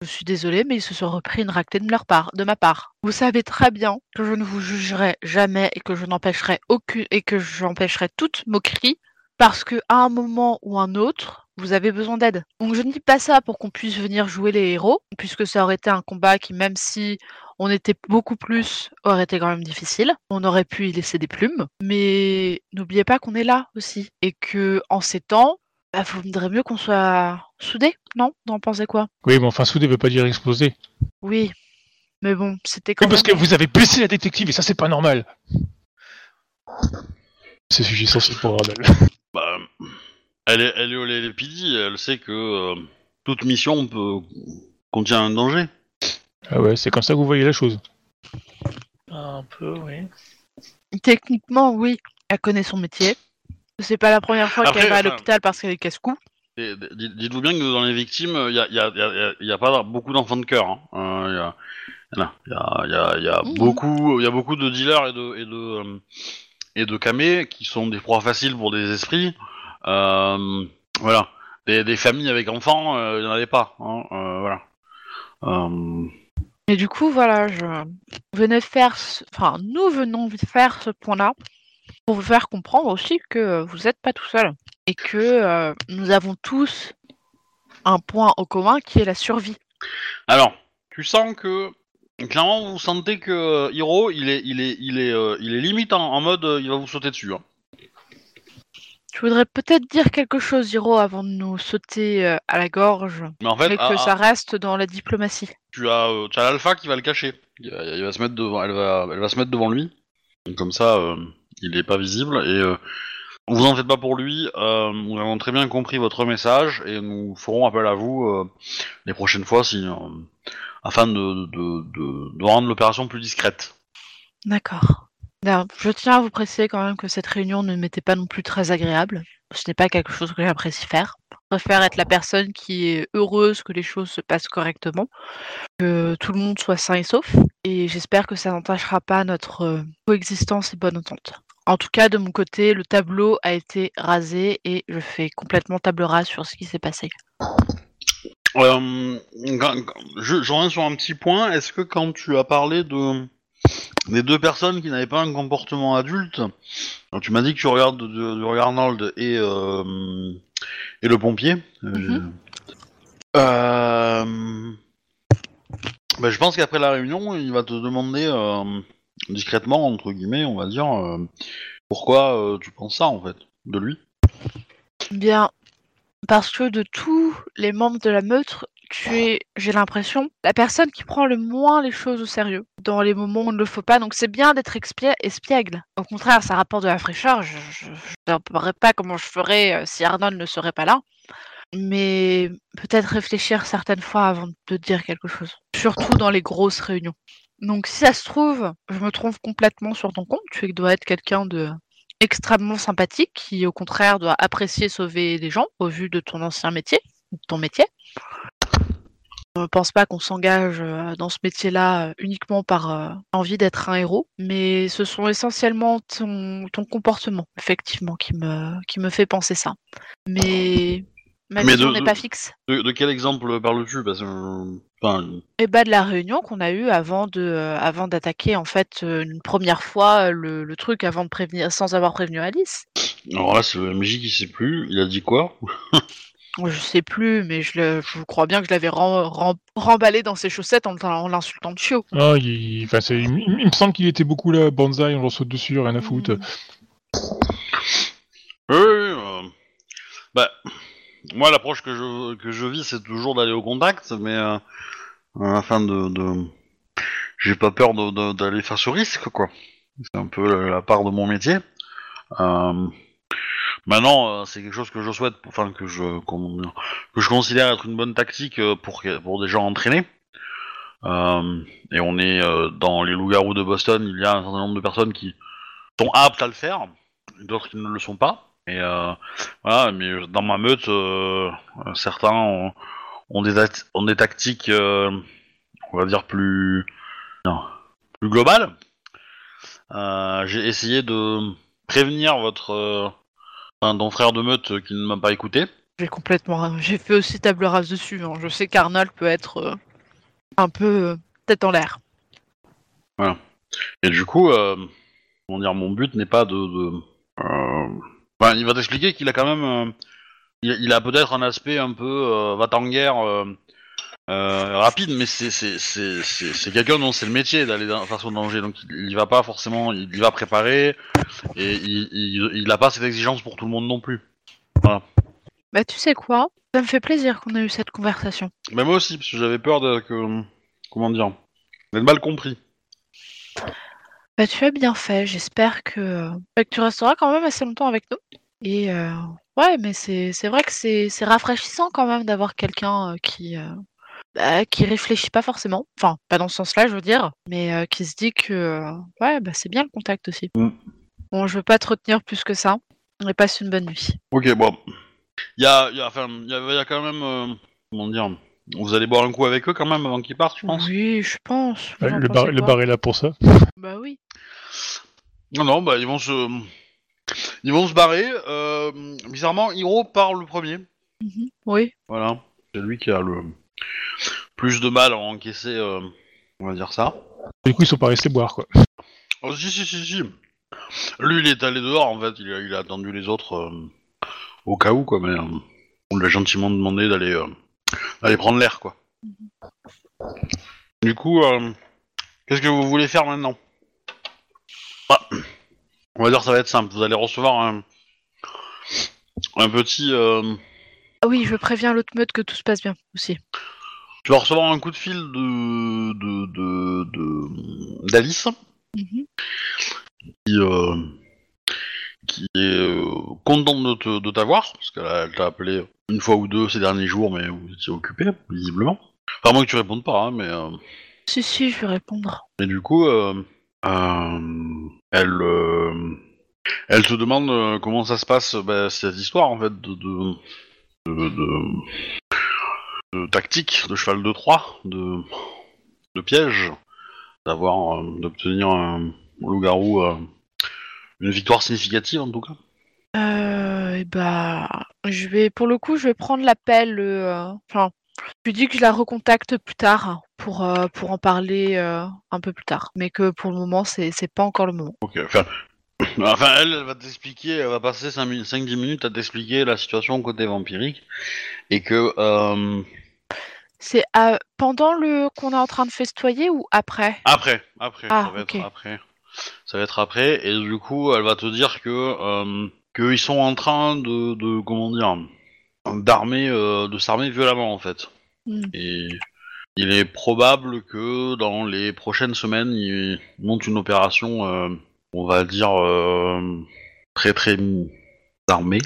je suis désolée, mais ils se sont repris une raclée de leur part, de ma part. Vous savez très bien que je ne vous jugerai jamais et que je n'empêcherai aucune et que j'empêcherai toute moquerie parce que à un moment ou un autre, vous avez besoin d'aide. Donc je ne dis pas ça pour qu'on puisse venir jouer les héros, puisque ça aurait été un combat qui, même si on était beaucoup plus, aurait été quand même difficile. On aurait pu y laisser des plumes, mais n'oubliez pas qu'on est là aussi et que en ces temps, bah, vaudrait mieux qu'on soit soudés, non? Vous en pensez quoi? Oui, mais enfin, souder veut pas dire exploser. Oui, Mais bon, c'était quand Oui, parce que même... vous avez blessé la détective et ça c'est pas normal. C'est sujet sensible pour Arnold. Bah, elle est, elle est au LPD, elle sait que euh, toute mission peut contient un danger. Ah ouais, c'est comme ça que vous voyez la chose. Un peu, oui. Techniquement, oui, elle connaît son métier. C'est pas la première fois Après, qu'elle va à enfin- l'hôpital parce qu'elle est casse-cou. Et d- dites- Dites-vous bien que dans les victimes, il y a, y a- y a- y a pas beaucoup d'enfants de cœur. hein. Euh, y a- y en a. Y a, y a- y a Mhm. beaucoup, y a beaucoup de dealers et de et de euh, et de camés qui sont des proies faciles pour des esprits. Euh, voilà. Des, des familles avec enfants, il y en avait pas. hein, euh, voilà. Et du coup, voilà, je venais faire, ce- enfin, nous venons faire ce point-là pour vous faire comprendre aussi que vous n'êtes pas tout seul et que euh, nous avons tous un point en commun qui est la survie. Alors, tu sens que clairement vous sentez que Hiro, il est, il est, il est, euh, il est limite en, en mode, euh, il va vous sauter dessus. hein. Je voudrais peut-être dire quelque chose, Hiro, avant de nous sauter euh, à la gorge, Mais en fait, mais que ah, ça ah, reste dans la diplomatie. tu as, euh, tu as l'alpha qui va le cacher. Il va, il va se mettre devant, elle va, elle va se mettre devant lui. Donc, comme ça, euh, il est pas visible et vous en faites pas pour lui. nous avons très bien compris votre message et nous ferons appel à vous les prochaines fois si, afin de, de, de, de rendre l'opération plus discrète. D'accord. D'ailleurs, Je tiens à vous préciser quand même que cette réunion ne m'était pas non plus très agréable. Ce n'est pas quelque chose que j'apprécie faire. Je préfère être la personne qui est heureuse que les choses se passent correctement, que tout le monde soit sain et sauf. Et j'espère que ça n'entachera pas notre euh, coexistence et bonne entente. En tout cas, de mon côté, le tableau a été rasé et je fais complètement table rase sur ce qui s'est passé. Euh, je reviens sur un petit point. Est-ce que quand tu as parlé de des deux personnes qui n'avaient pas un comportement adulte, tu m'as dit que tu regardes de, de, de Arnold et euh, et le pompier. Euh, Mhm. euh, bah, je pense qu'après la réunion, il va te demander euh, discrètement entre guillemets, on va dire, pourquoi tu penses ça en fait de lui. Bien, parce que de tous les membres de la meute, tu es, j'ai l'impression, la personne qui prend le moins les choses au sérieux dans les moments où il ne le faut pas. Donc c'est bien d'être espiègle. Au contraire, ça rapporte de la fraîcheur. Je ne saurais pas comment je ferais euh, si Arnold ne serait pas là. Mais peut-être réfléchir certaines fois avant de dire quelque chose. Surtout dans les grosses réunions. Donc si ça se trouve, je me trompe complètement sur ton compte. Tu dois être quelqu'un de extrêmement sympathique qui au contraire doit apprécier sauver des gens au vu de ton ancien métier, ton métier. Je ne pense pas qu'on s'engage euh, dans ce métier-là euh, uniquement par euh, envie d'être un héros, mais ce sont essentiellement ton, ton comportement, effectivement, qui me, qui me fait penser ça. Mais ma Mais vision n'est pas fixe. De, de quel exemple parles-tu? Parce que, enfin, Et bah de la réunion qu'on a eue avant de euh, avant d'attaquer en fait une première fois le, le truc avant de prévenir sans avoir prévenu Alice. alors là, c'est le MJ qui sait plus. Il a dit quoi? Je sais plus, mais je, le- je crois bien que je l'avais remballé dans ses chaussettes en, en l'insultant de chiot. Ah, il, il, il me semble qu'il était beaucoup là, bonsaï, on leur saute dessus, rien à foutre. Mm. Oui, oui, euh, bah, moi, l'approche que je, que je vis, c'est toujours d'aller au contact, mais euh, afin de, de... j'ai pas peur de- de- d'aller faire ce risque, quoi. C'est un peu la, la part de mon métier. Euh, maintenant, euh, c'est quelque chose que je souhaite, enfin que je, que je considère être une bonne tactique euh, pour pour des gens entraînés. Euh, et on est euh, dans les loups-garous de Boston, il y a un certain nombre de personnes qui sont aptes à le faire, d'autres qui ne le sont pas. Et voilà, mais dans ma meute, certains ont, des, ont des tactiques, on va dire plus, non, plus globales. J'ai essayé de prévenir votre, enfin, ton frère de meute qui ne m'a pas écouté. J'ai complètement, j'ai fait aussi table rase dessus. hein. Je sais qu'Arnold peut être euh, un peu euh, tête en l'air. Et du coup, euh, comment dire, mon but n'est pas de. de euh, enfin, il va t'expliquer qu'il a quand même. euh, il, il a peut-être un aspect un peu euh, va-t-en-guerre euh, euh, rapide, mais c'est c'est- c'est- c'est- c'est quelqu'un dont c'est le métier d'aller dans- face au danger. Donc il, il va pas forcément. Il, il va préparer et il, il, il a pas cette exigence pour tout le monde non plus. Bah tu sais quoi? Ça me fait plaisir qu'on ait eu cette conversation. Mais moi aussi, parce que j'avais peur de que. Comment dire d'être mal compris. Bah, tu as bien fait. J'espère que, bah, que tu resteras quand même assez longtemps avec nous. Et euh, ouais, mais c'est vrai que c'est rafraîchissant quand même d'avoir quelqu'un euh, qui euh, bah, qui réfléchit pas forcément. Enfin, pas dans ce sens-là, je veux dire, mais euh, qui se dit que euh, ouais, bah, c'est bien le contact aussi. Mm. Bon, je veux pas te retenir plus que ça. Et passe une bonne nuit. Ok, bon. Il y a, il y a- enfin, il y a, il y a quand même, euh, comment dire, vous allez boire un coup avec eux quand même avant qu'ils partent, je pense. Oui, je pense. Vous le, bar, le quoi bar est là pour ça. Bah oui. Non, non, bah ils vont se, ils vont se barrer. Euh, bizarrement, Hiro part le premier. Mhm. Oui. Voilà, c'est lui qui a le plus de mal à encaisser, euh, on va dire ça. Du coup, ils sont pas restés boire, quoi. Oh, si, si, si, si. Lui, il est allé dehors, en fait, il a, il a attendu les autres euh, au cas où, quoi, mais euh, on lui a gentiment demandé d'aller euh, d'aller prendre l'air, quoi. Du coup, euh, qu'est-ce que vous voulez faire maintenant? Bah, On va dire ça va être simple, vous allez recevoir un, un petit... euh, Ah oui, je préviens l'autre meute que tout se passe bien aussi. Tu vas recevoir un coup de fil de de de- de- d'Alice. Mhm. qui, euh, qui est euh, contente de, te- de t'avoir, parce qu'elle t'a appelé une fois ou deux ces derniers jours, mais vous étiez occupé, visiblement. Enfin, à moins que tu répondes pas, hein, mais, euh, Si, si, je vais répondre. mais du coup, euh, euh, elle, euh, elle te demande comment ça se passe, bah, cette histoire, en fait, de, de, de, de- tactique, de cheval de Troie, de, de piège, d'avoir, euh, d'obtenir un loup-garou, euh, une victoire significative, en tout cas. Euh, et bah, je vais, pour le coup, je vais prendre l'appel. euh, Enfin, je lui dis que je la recontacte plus tard pour, euh, pour en parler un peu plus tard. Mais que pour le moment, c'est c'est pas encore le moment. Ok, enfin, enfin elle, elle va t'expliquer, elle va passer 5-10 minutes à t'expliquer la situation côté vampirique, et que, C'est euh, pendant le qu'on est en train de festoyer ou après? Après, après, Ah, ça va être après, ça va être après, et du coup, elle va te dire que, euh, qu'ils sont en train de, de comment dire, d'armer, euh, de s'armer violemment, en fait. Hmm. Et il est probable que dans les prochaines semaines, ils montent une opération, euh, on va dire, euh, très très armée,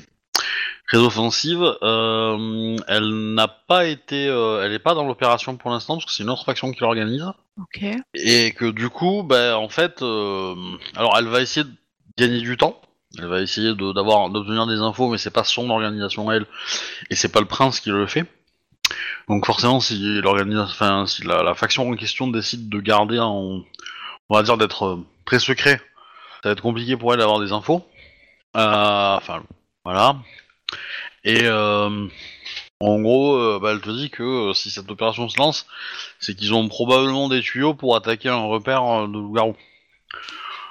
très offensive. Euh, elle n'a pas été, euh, elle n'est pas dans l'opération pour l'instant parce que c'est une autre faction qui l'organise. Ok. Et que du coup, ben, en fait, euh, alors elle va essayer de gagner du temps. Elle va essayer de- d'avoir, d'obtenir des infos, mais c'est pas son organisation elle, et c'est pas le prince qui le fait. Donc forcément, si l'organisation, enfin, si la, la faction en question décide de garder en, on va dire d'être très secret, ça va être compliqué pour elle d'avoir des infos. Enfin, voilà. Et euh, en gros, euh, bah, elle te dit que euh, si cette opération se lance, c'est qu'ils ont probablement des tuyaux pour attaquer un repère de loup-garou.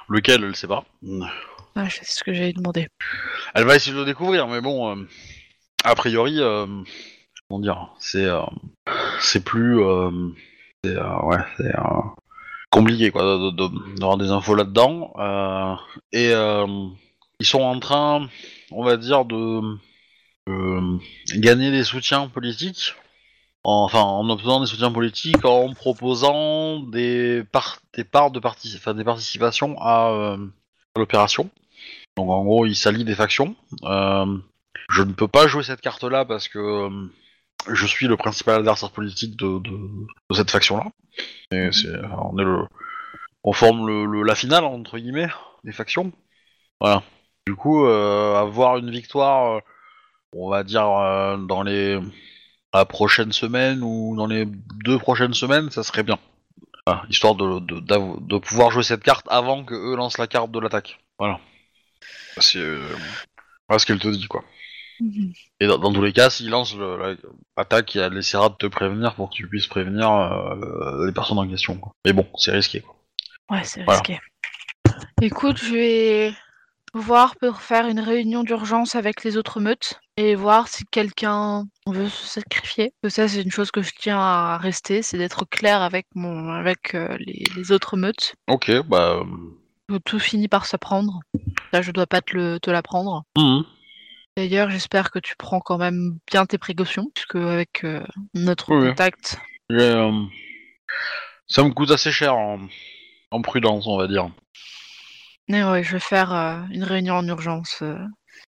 Lequel, elle sait pas. Ah, c'est ce que j'avais demandé. Elle va essayer de le découvrir, mais bon, a priori, comment dire, c'est c'est plus, c'est ouais, c'est compliqué quoi, d'avoir des infos là-dedans. euh, et euh, ils sont en train, on va dire, de, de gagner des soutiens politiques. en- Enfin, en obtenant des soutiens politiques, en proposant des, par- des parts de parti participations à, euh, à l'opération. Donc en gros, il s'allie des factions. Euh, je ne peux pas jouer cette carte-là parce que euh, je suis le principal adversaire politique de, cette faction-là. On forme la finale entre guillemets des factions. Voilà. Du coup, euh, avoir une victoire, euh, on va dire euh, dans les la prochaine semaine ou dans les deux prochaines semaines, ça serait bien. Voilà, histoire de, de, d'av- de pouvoir jouer cette carte avant que eux lancent la carte de l'attaque. Voilà. C'est euh, voilà ce qu'elle te dit, quoi. Mhm. Et dans, dans tous les cas, s'il lance le- la- l'attaque, elle essaiera de te prévenir pour que tu puisses prévenir euh, les personnes en question. Quoi. Mais bon, c'est risqué. Quoi. Ouais, c'est Voilà. risqué. Écoute, je vais voir pour faire une réunion d'urgence avec les autres meutes et voir si quelqu'un veut se sacrifier. Ça, c'est une chose que je tiens à rester, c'est d'être clair avec mon, avec euh, les, les autres meutes. Ok, bah. Tout finit par s'apprendre. Là, je dois pas te le- te l'apprendre. mhm. D'ailleurs, j'espère que tu prends quand même bien tes précautions, puisque avec euh, notre Oui, contact, euh, ça me coûte assez cher en, en prudence, on va dire. Mais ouais, je vais faire euh, une réunion en urgence euh,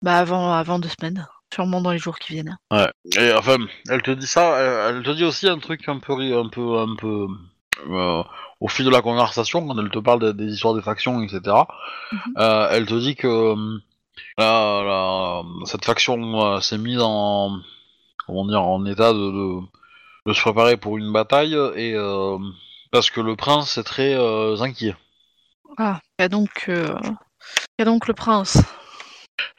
bah avant, avant deux semaines. Sûrement dans les jours qui viennent. Ouais. Et enfin, elle te dit ça, elle, elle te dit aussi un truc un peu, un peu, un peu, euh, au fil de la conversation, quand elle te parle des, des histoires des factions, etc. Mhm. euh, elle te dit que la- la- cette faction s'est mise en, comment dire, en état de, de, de se préparer pour une bataille et euh, parce que le prince est très inquiet. Ah, il y a donc, euh, il y a donc le prince.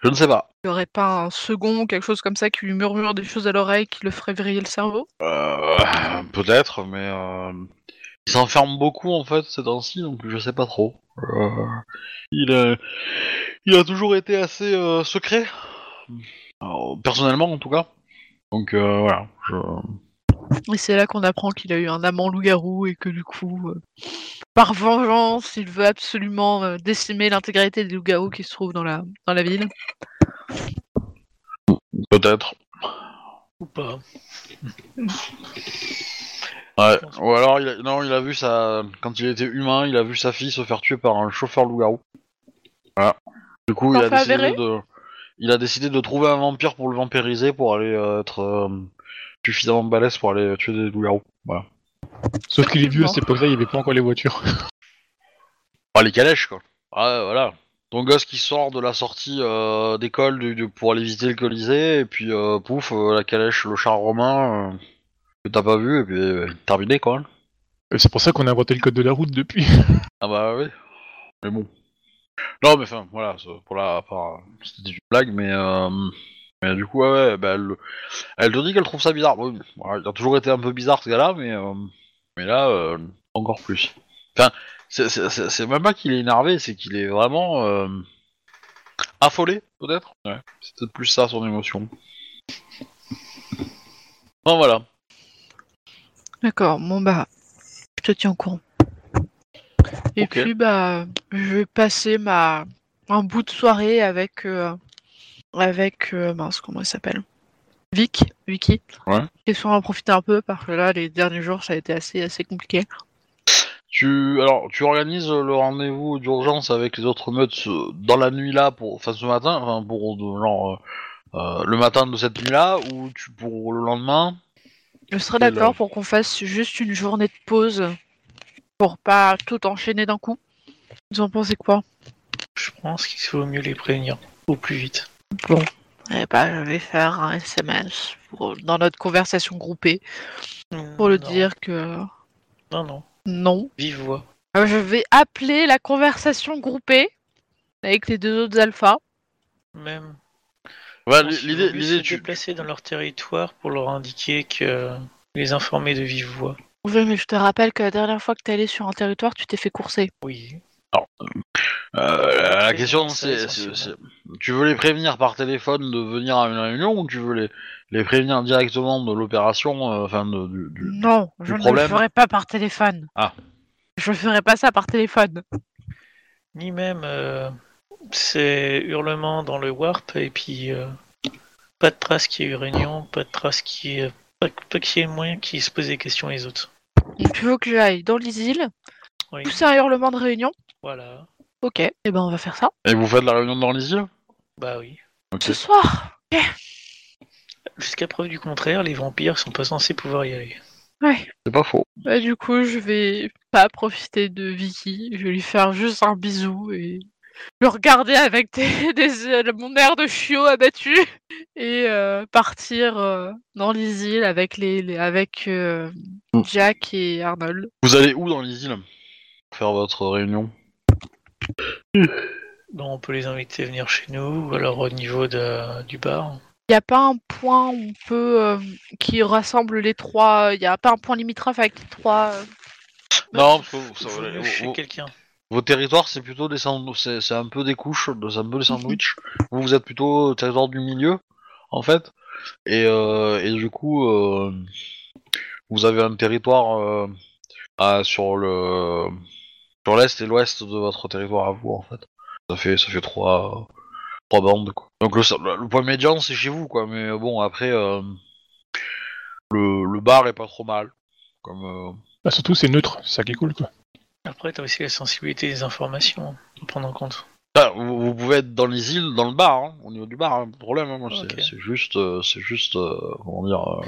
Je ne sais pas. Il n'y aurait pas un second quelque chose comme ça qui lui murmure des choses à l'oreille qui le ferait vriller le cerveau? Euh, Peut-être, mais euh, il s'enferme beaucoup en fait ces temps-ci, donc je sais pas trop. Euh, il, a, il a toujours été assez euh, secret, Alors, personnellement en tout cas. Donc voilà. Je... Et c'est là qu'on apprend qu'il a eu un amant loup-garou et que du coup, euh, par vengeance, il veut absolument euh, décimer l'intégralité des loups-garous qui se trouvent dans la, dans la ville. Peut-être. Ou pas. Ouais. Ou alors il a, non, il a vu sa quand il était humain, il a vu sa fille se faire tuer par un chauffeur loup-garou. Voilà. Du coup, il a décidé de, il a décidé de trouver un vampire pour le vampiriser pour aller euh, être euh, suffisamment balèze pour aller tuer des loups-garous. Voilà. Sauf qu'il est vieux à cette époque-là, il n'y avait pas encore les voitures. Ah, les calèches, quoi. Ouais, voilà. Ton gosse qui sort de la sortie euh, d'école du- du- pour aller visiter le Colisée, et puis euh, pouf, euh, la calèche, le char romain, euh, que t'as pas vu, et puis euh, terminé, quoi. Euh, C'est pour ça qu'on a inventé le code de la route depuis. Ah bah oui. Mais bon. Non, mais enfin, voilà, c'est pour la. Enfin, C'était une blague, mais. Euh, mais du coup, ouais, ouais, bah, elle, elle te dit qu'elle trouve ça bizarre. Bon, voilà, il a toujours été un peu bizarre ce gars-là, mais. euh, mais là, euh, encore plus. Enfin, c'est- même pas qu'il est énervé, c'est qu'il est vraiment. euh, affolé, peut-être Ouais, c'est peut-être plus ça son émotion. Bon, voilà. D'accord, bon bah, je te tiens au courant. Et puis bah, je vais passer ma un bout de soirée avec euh, avec euh, mince comment elle s'appelle Vic, Vicky. Ouais. Question en profiter un peu parce que là les derniers jours ça a été assez assez compliqué. Tu alors tu organises le rendez-vous d'urgence avec les autres meutes euh, dans la nuit là pour enfin ce matin enfin pour euh, genre euh, le matin de cette nuit là ou tu pour le lendemain? Je serais d'accord pour qu'on fasse juste une journée de pause pour pas tout enchaîner d'un coup. Vous en pensez quoi? Je pense qu'il vaut mieux les prévenir au plus vite. Bon. Eh ben, je vais faire un SMS pour- dans notre conversation groupée pour le Non, dire que Non, non. non. Vive voix. Euh, Je vais appeler la conversation groupée avec les deux autres alphas. Même. Ouais, l'idée l'idée se tu déplacer dans leur territoire pour leur indiquer que les informer de vive voix. Oui, mais je te rappelle que la dernière fois que t'es allé sur un territoire, tu t'es fait courser. Oui. Euh, la C'est- question c'est tu veux les prévenir par téléphone de venir à une réunion ou tu veux les les prévenir directement de l'opération euh, enfin de, du, du- Non, je ne problème? le ferai pas par téléphone. Ah. Je ne ferai pas ça par téléphone. Ni même euh, ces hurlements dans le warp et puis euh, pas de trace qu'il y ait eu réunion, pas de trace qui pas, pas qu'il y ait moyen qu'ils se posent des questions les autres. Tu veux que j'aille dans les îles, Oui. pousser un hurlement de réunion Voilà. Ok, et ben on va faire ça. et vous faites la réunion dans les îles Bah oui. Ok. Ce soir Jusqu'à preuve du contraire, les vampires sont pas censés pouvoir y aller. Ouais. c'est pas faux Bah, du coup, je vais pas profiter de Vicky. Je vais lui faire juste un bisou et le regarder avec des, des- mon air de chiot abattu et euh, partir euh, dans les îles avec les, les- avec euh, Mm. Jack et Arnold. vous allez où dans les îles pour faire votre réunion? Donc on peut les inviter à venir chez nous, ou alors au niveau de- du bar. Il n'y a pas un point où on peut euh, qui rassemble les trois. Il n'y a pas un point limitrophe avec les trois. euh, non parce que vous- ça- chez vos- quelqu'un. Vos territoires, c'est plutôt des sand- c'est c'est un peu des couches, de- c'est un peu des sandwichs. vous, vous êtes plutôt au territoire du milieu, en fait. Et, euh, et du coup, euh, vous avez un territoire euh, à- sur le sur l'est et l'ouest de votre territoire à vous, en fait. Ça fait ça fait trois trois bandes. Quoi. Donc le, le point médian, c'est chez vous, quoi. Mais bon, après, euh, le, le bar est pas trop mal. Comme euh, Bah, surtout, c'est neutre, c'est ça qui est cool, quoi. Après, t'as aussi la sensibilité des informations à prendre en compte. Ah, vous, vous pouvez être dans les îles, dans le bar, hein, au niveau du bar, hein, pas de problème. hein, moi, c'est- juste, euh, c'est juste, euh, comment dire. euh,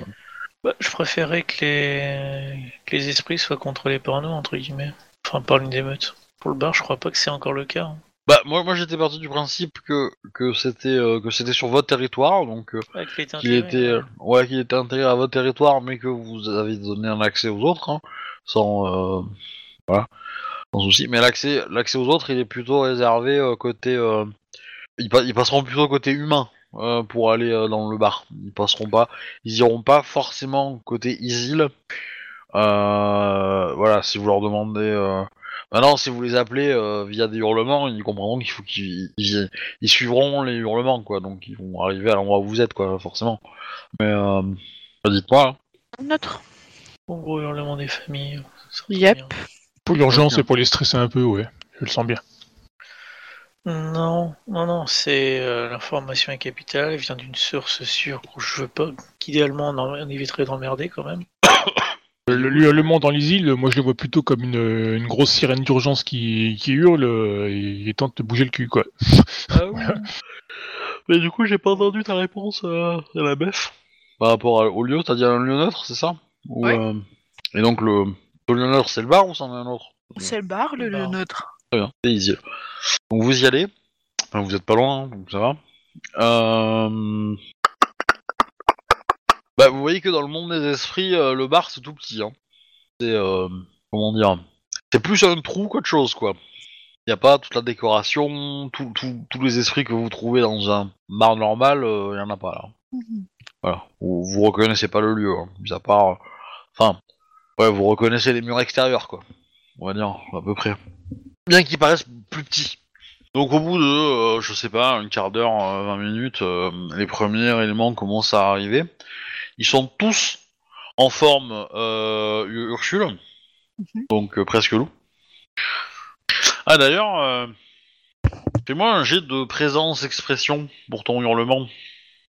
Bah, je préférais que les... que les esprits soient contrôlés par nous, entre guillemets. Enfin, par l'une des meutes. Pour le bar, je crois pas que c'est encore le cas. hein. Bah moi, moi j'étais parti du principe que que c'était euh, que c'était sur votre territoire, donc euh, Ouais, qu'il était qu'il intégré, était ouais. ouais qu'il était intégré à votre territoire, mais que vous avez donné un accès aux autres, hein, sans euh, voilà, sans souci. Mais l'accès l'accès aux autres, il est plutôt réservé euh, côté euh, ils, pa- ils passeront plutôt côté humain euh, pour aller euh, dans le bar. Ils passeront pas, ils iront pas forcément côté Isil. Euh, voilà, si vous leur demandez. Euh... Maintenant, si vous les appelez euh, via des hurlements, ils comprendront qu'il faut qu'ils ils, ils suivront les hurlements, quoi. Donc ils vont arriver à l'endroit où vous êtes, quoi, forcément. Mais euh, dites-moi. hein. Neutre. En gros, hurlement des familles. Yep. bien. Pour l'urgence et pour les stresser un peu, ouais. Je le sens bien. Non, non, non, c'est euh, l'information est capitale, elle vient d'une source sûre que je veux pas, qu'idéalement on, en- on éviterait d'emmerder quand même. Le, le hurlement dans les îles, moi je le vois plutôt comme une, une grosse sirène d'urgence qui, qui hurle euh, et, et tente de bouger le cul, quoi. Ah oui. Mais du coup, j'ai pas entendu ta réponse euh, à la bef. Par rapport à- au lieu, t'as dit un lieu neutre, c'est ça? Ou, Ouais. euh, Et donc le, le lieu neutre, c'est le bar ou c'en est un autre? C'est le bar, le Le lieu bar. neutre. Très bien, c'est easy. Donc vous y allez. Enfin, vous êtes pas loin, hein, donc ça va. Euh... Bah, vous voyez que dans le monde des esprits, euh, le bar c'est tout petit. Hein. C'est euh, comment dire C'est plus un trou qu'autre chose, quoi. Il y a pas toute la décoration, tout- tout- tous les esprits que vous trouvez dans un bar normal, il y en a pas là. Voilà. Vous, vous reconnaissez pas le lieu, hein, mis à part. euh, Enfin, ouais, vous reconnaissez les murs extérieurs, quoi. On va dire à peu près bien qu'ils paraissent plus petits. Donc au bout de, euh, je sais pas, un quart d'heure, euh, 20 minutes, euh, les premiers éléments commencent à arriver. Ils sont tous en forme euh, Ur- Ursule, donc euh, presque loup. Ah d'ailleurs, euh, fais-moi un jet de présence expression pour ton hurlement,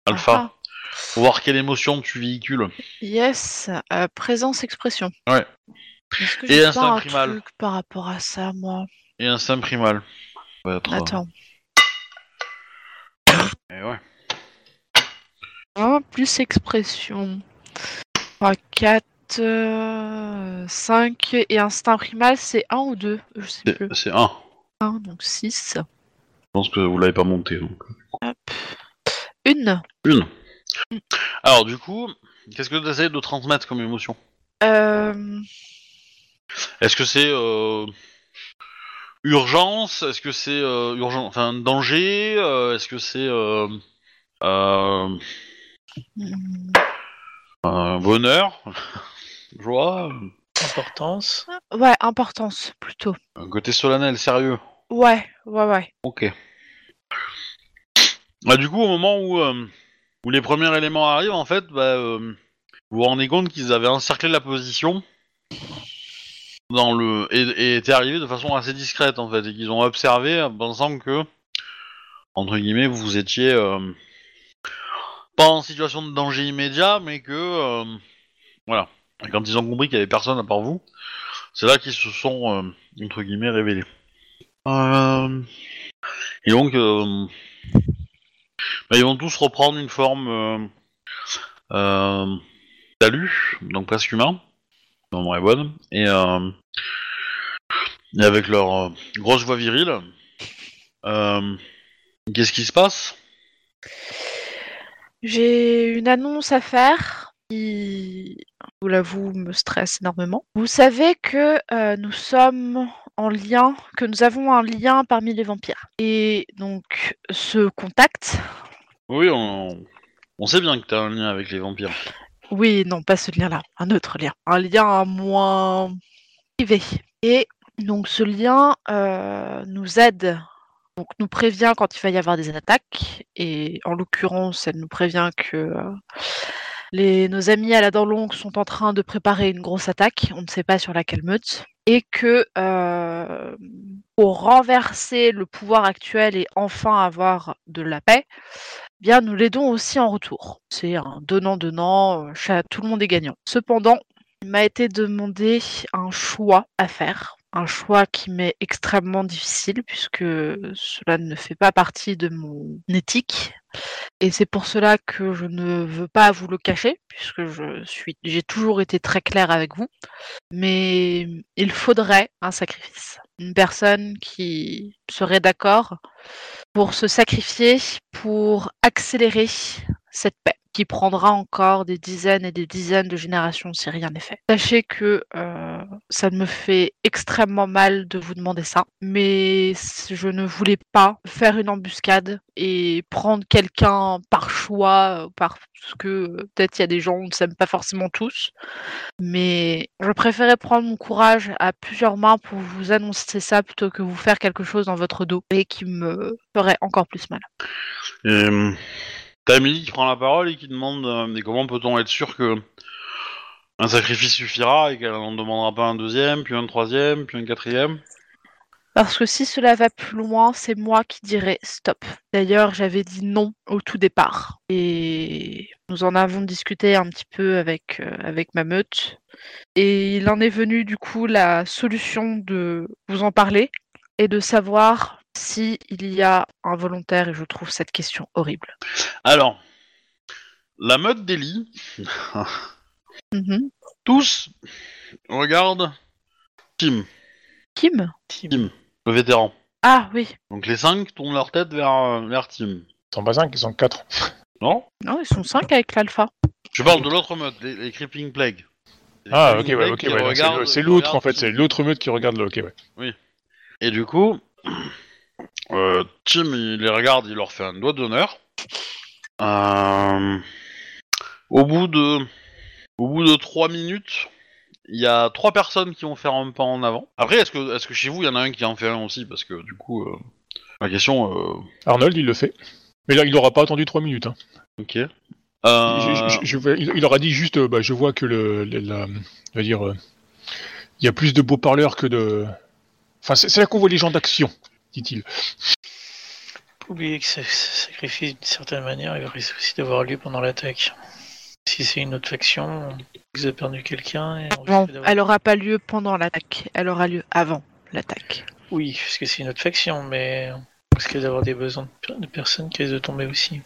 Alpha, Ah, pour voir quelle émotion tu véhicules. Yes, euh, présence expression. Ouais. Que Et instinct pas un primal. truc par rapport à ça, moi? Et un saint primal. Être, Attends. et ouais. Un plus expression. 3, 4, 5 et instinct primal, c'est 1 ou 2 Je sais plus. C'est- C'est un. 1, donc 6. Je pense que vous l'avez pas monté. Donc. Une. Une. Alors du coup, qu'est-ce que tu essayes de transmettre comme émotion? Euh, Est-ce que c'est euh, urgence? Est-ce que c'est euh, urgent, enfin danger? Euh, Est-ce que c'est euh, bonheur, joie, Importance. ouais, importance, plutôt. un côté solennel, sérieux Ouais, ouais, ouais. Ok. Bah, du coup, au moment où, euh, où les premiers éléments arrivent, en fait, bah, euh, vous vous rendez compte qu'ils avaient encerclé la position dans le et, et étaient arrivés de façon assez discrète, en fait, et qu'ils ont observé en pensant que, entre guillemets, vous étiez euh, pas en situation de danger immédiat, mais que, euh, voilà. Quand ils ont compris qu'il y avait personne à part vous, c'est là qu'ils se sont, euh, entre guillemets, révélés. Euh, Et donc, bah, ils vont tous reprendre une forme d'alu, donc presque humain, non vraie bonne, et, et avec leur grosse voix virile. Qu'est-ce qui se passe? J'ai une annonce à faire qui, je vous l'avoue, me stresse énormément. Vous savez que euh, nous sommes en lien, que nous avons un lien parmi les vampires. Et donc, ce contact, Oui, on, on sait bien que t'as un lien avec les vampires. oui, non, pas ce lien-là, un autre lien, un lien moins privé. Et donc, ce lien euh, nous aide. Donc, nous prévient quand il va y avoir des attaques, et en l'occurrence, elle nous prévient que euh, nos amis à la dent longue sont en train de préparer une grosse attaque, on ne sait pas sur laquelle meute, et que euh, pour renverser le pouvoir actuel et enfin avoir de la paix, eh bien nous l'aidons aussi en retour. C'est un donnant-donnant, euh, tout le monde est gagnant. Cependant, il m'a été demandé un choix à faire. Un choix qui m'est extrêmement difficile puisque cela ne fait pas partie de mon éthique. Et c'est pour cela que je ne veux pas vous le cacher, puisque je suis, j'ai toujours été très claire avec vous. Mais il faudrait un sacrifice. Une personne qui serait d'accord pour se sacrifier pour accélérer cette paix qui prendra encore des dizaines et des dizaines de générations si rien n'est fait. Sachez que euh, ça me fait extrêmement mal de vous demander ça, mais je ne voulais pas faire une embuscade et prendre quelqu'un par choix, parce que euh, peut-être il y a des gens, on ne s'aime pas forcément tous, mais je préférais prendre mon courage à plusieurs mains pour vous annoncer ça plutôt que vous faire quelque chose dans votre dos et qui me ferait encore plus mal. Euh, T'as Amélie qui prend la parole et qui demande euh, mais comment peut-on être sûr que un sacrifice suffira et qu'elle n'en demandera pas un deuxième, puis un troisième, puis un quatrième? Parce que si cela va plus loin, c'est moi qui dirai stop. D'ailleurs, j'avais dit non au tout départ. Et nous en avons discuté un petit peu avec, euh, avec ma meute. Et il en est venu du coup la solution de vous en parler et de savoir si il y a un volontaire et je trouve cette question horrible. Alors, la meute d'Eli, Mhm. tous regardent Tim, Kim? Tim, le vétéran. Ah oui. Donc les cinq tournent leur tête vers, euh, vers Tim. Ils sont pas cinq, ils sont quatre. Non? Non, ils sont cinq avec l'alpha. Je parle de l'autre meute, les, les Crippling Plague. Les Ah, ok, ouais, Plague ok, qui ouais. c'est regardent- le- C'est qui l'autre en regardent fait, Tim. c'est l'autre meute qui regarde le. Ok, ouais. Et du coup, euh, Tim, il les regarde, il leur fait un doigt d'honneur. Euh, au bout de, au bout de trois minutes, il y a trois personnes qui vont faire un pas en avant. Après, est-ce que, est-ce que chez vous, il y en a un qui en fait un aussi? Parce que du coup, euh, la question, euh, Arnold, il le fait. Mais là, il aura pas attendu trois minutes. Hein. ok. Je- je- je vais- il, il aura dit juste, bah, je vois que le, le- la, je veux dire, il y a plus de beaux parleurs que de. Enfin, c'est là qu'on voit les gens d'action, dit-il. Faut oublier que ce ce sacrifice, d'une certaine manière, il risque aussi d'avoir lieu pendant l'attaque. Si c'est une autre faction, vous avez perdu quelqu'un et on Non, risque d'avoir- elle aura pas lieu pendant l'attaque. Elle aura lieu avant l'attaque. Oui, parce que c'est une autre faction, mais on risque d'avoir des besoins de per- de personnes qui risquent de tomber aussi.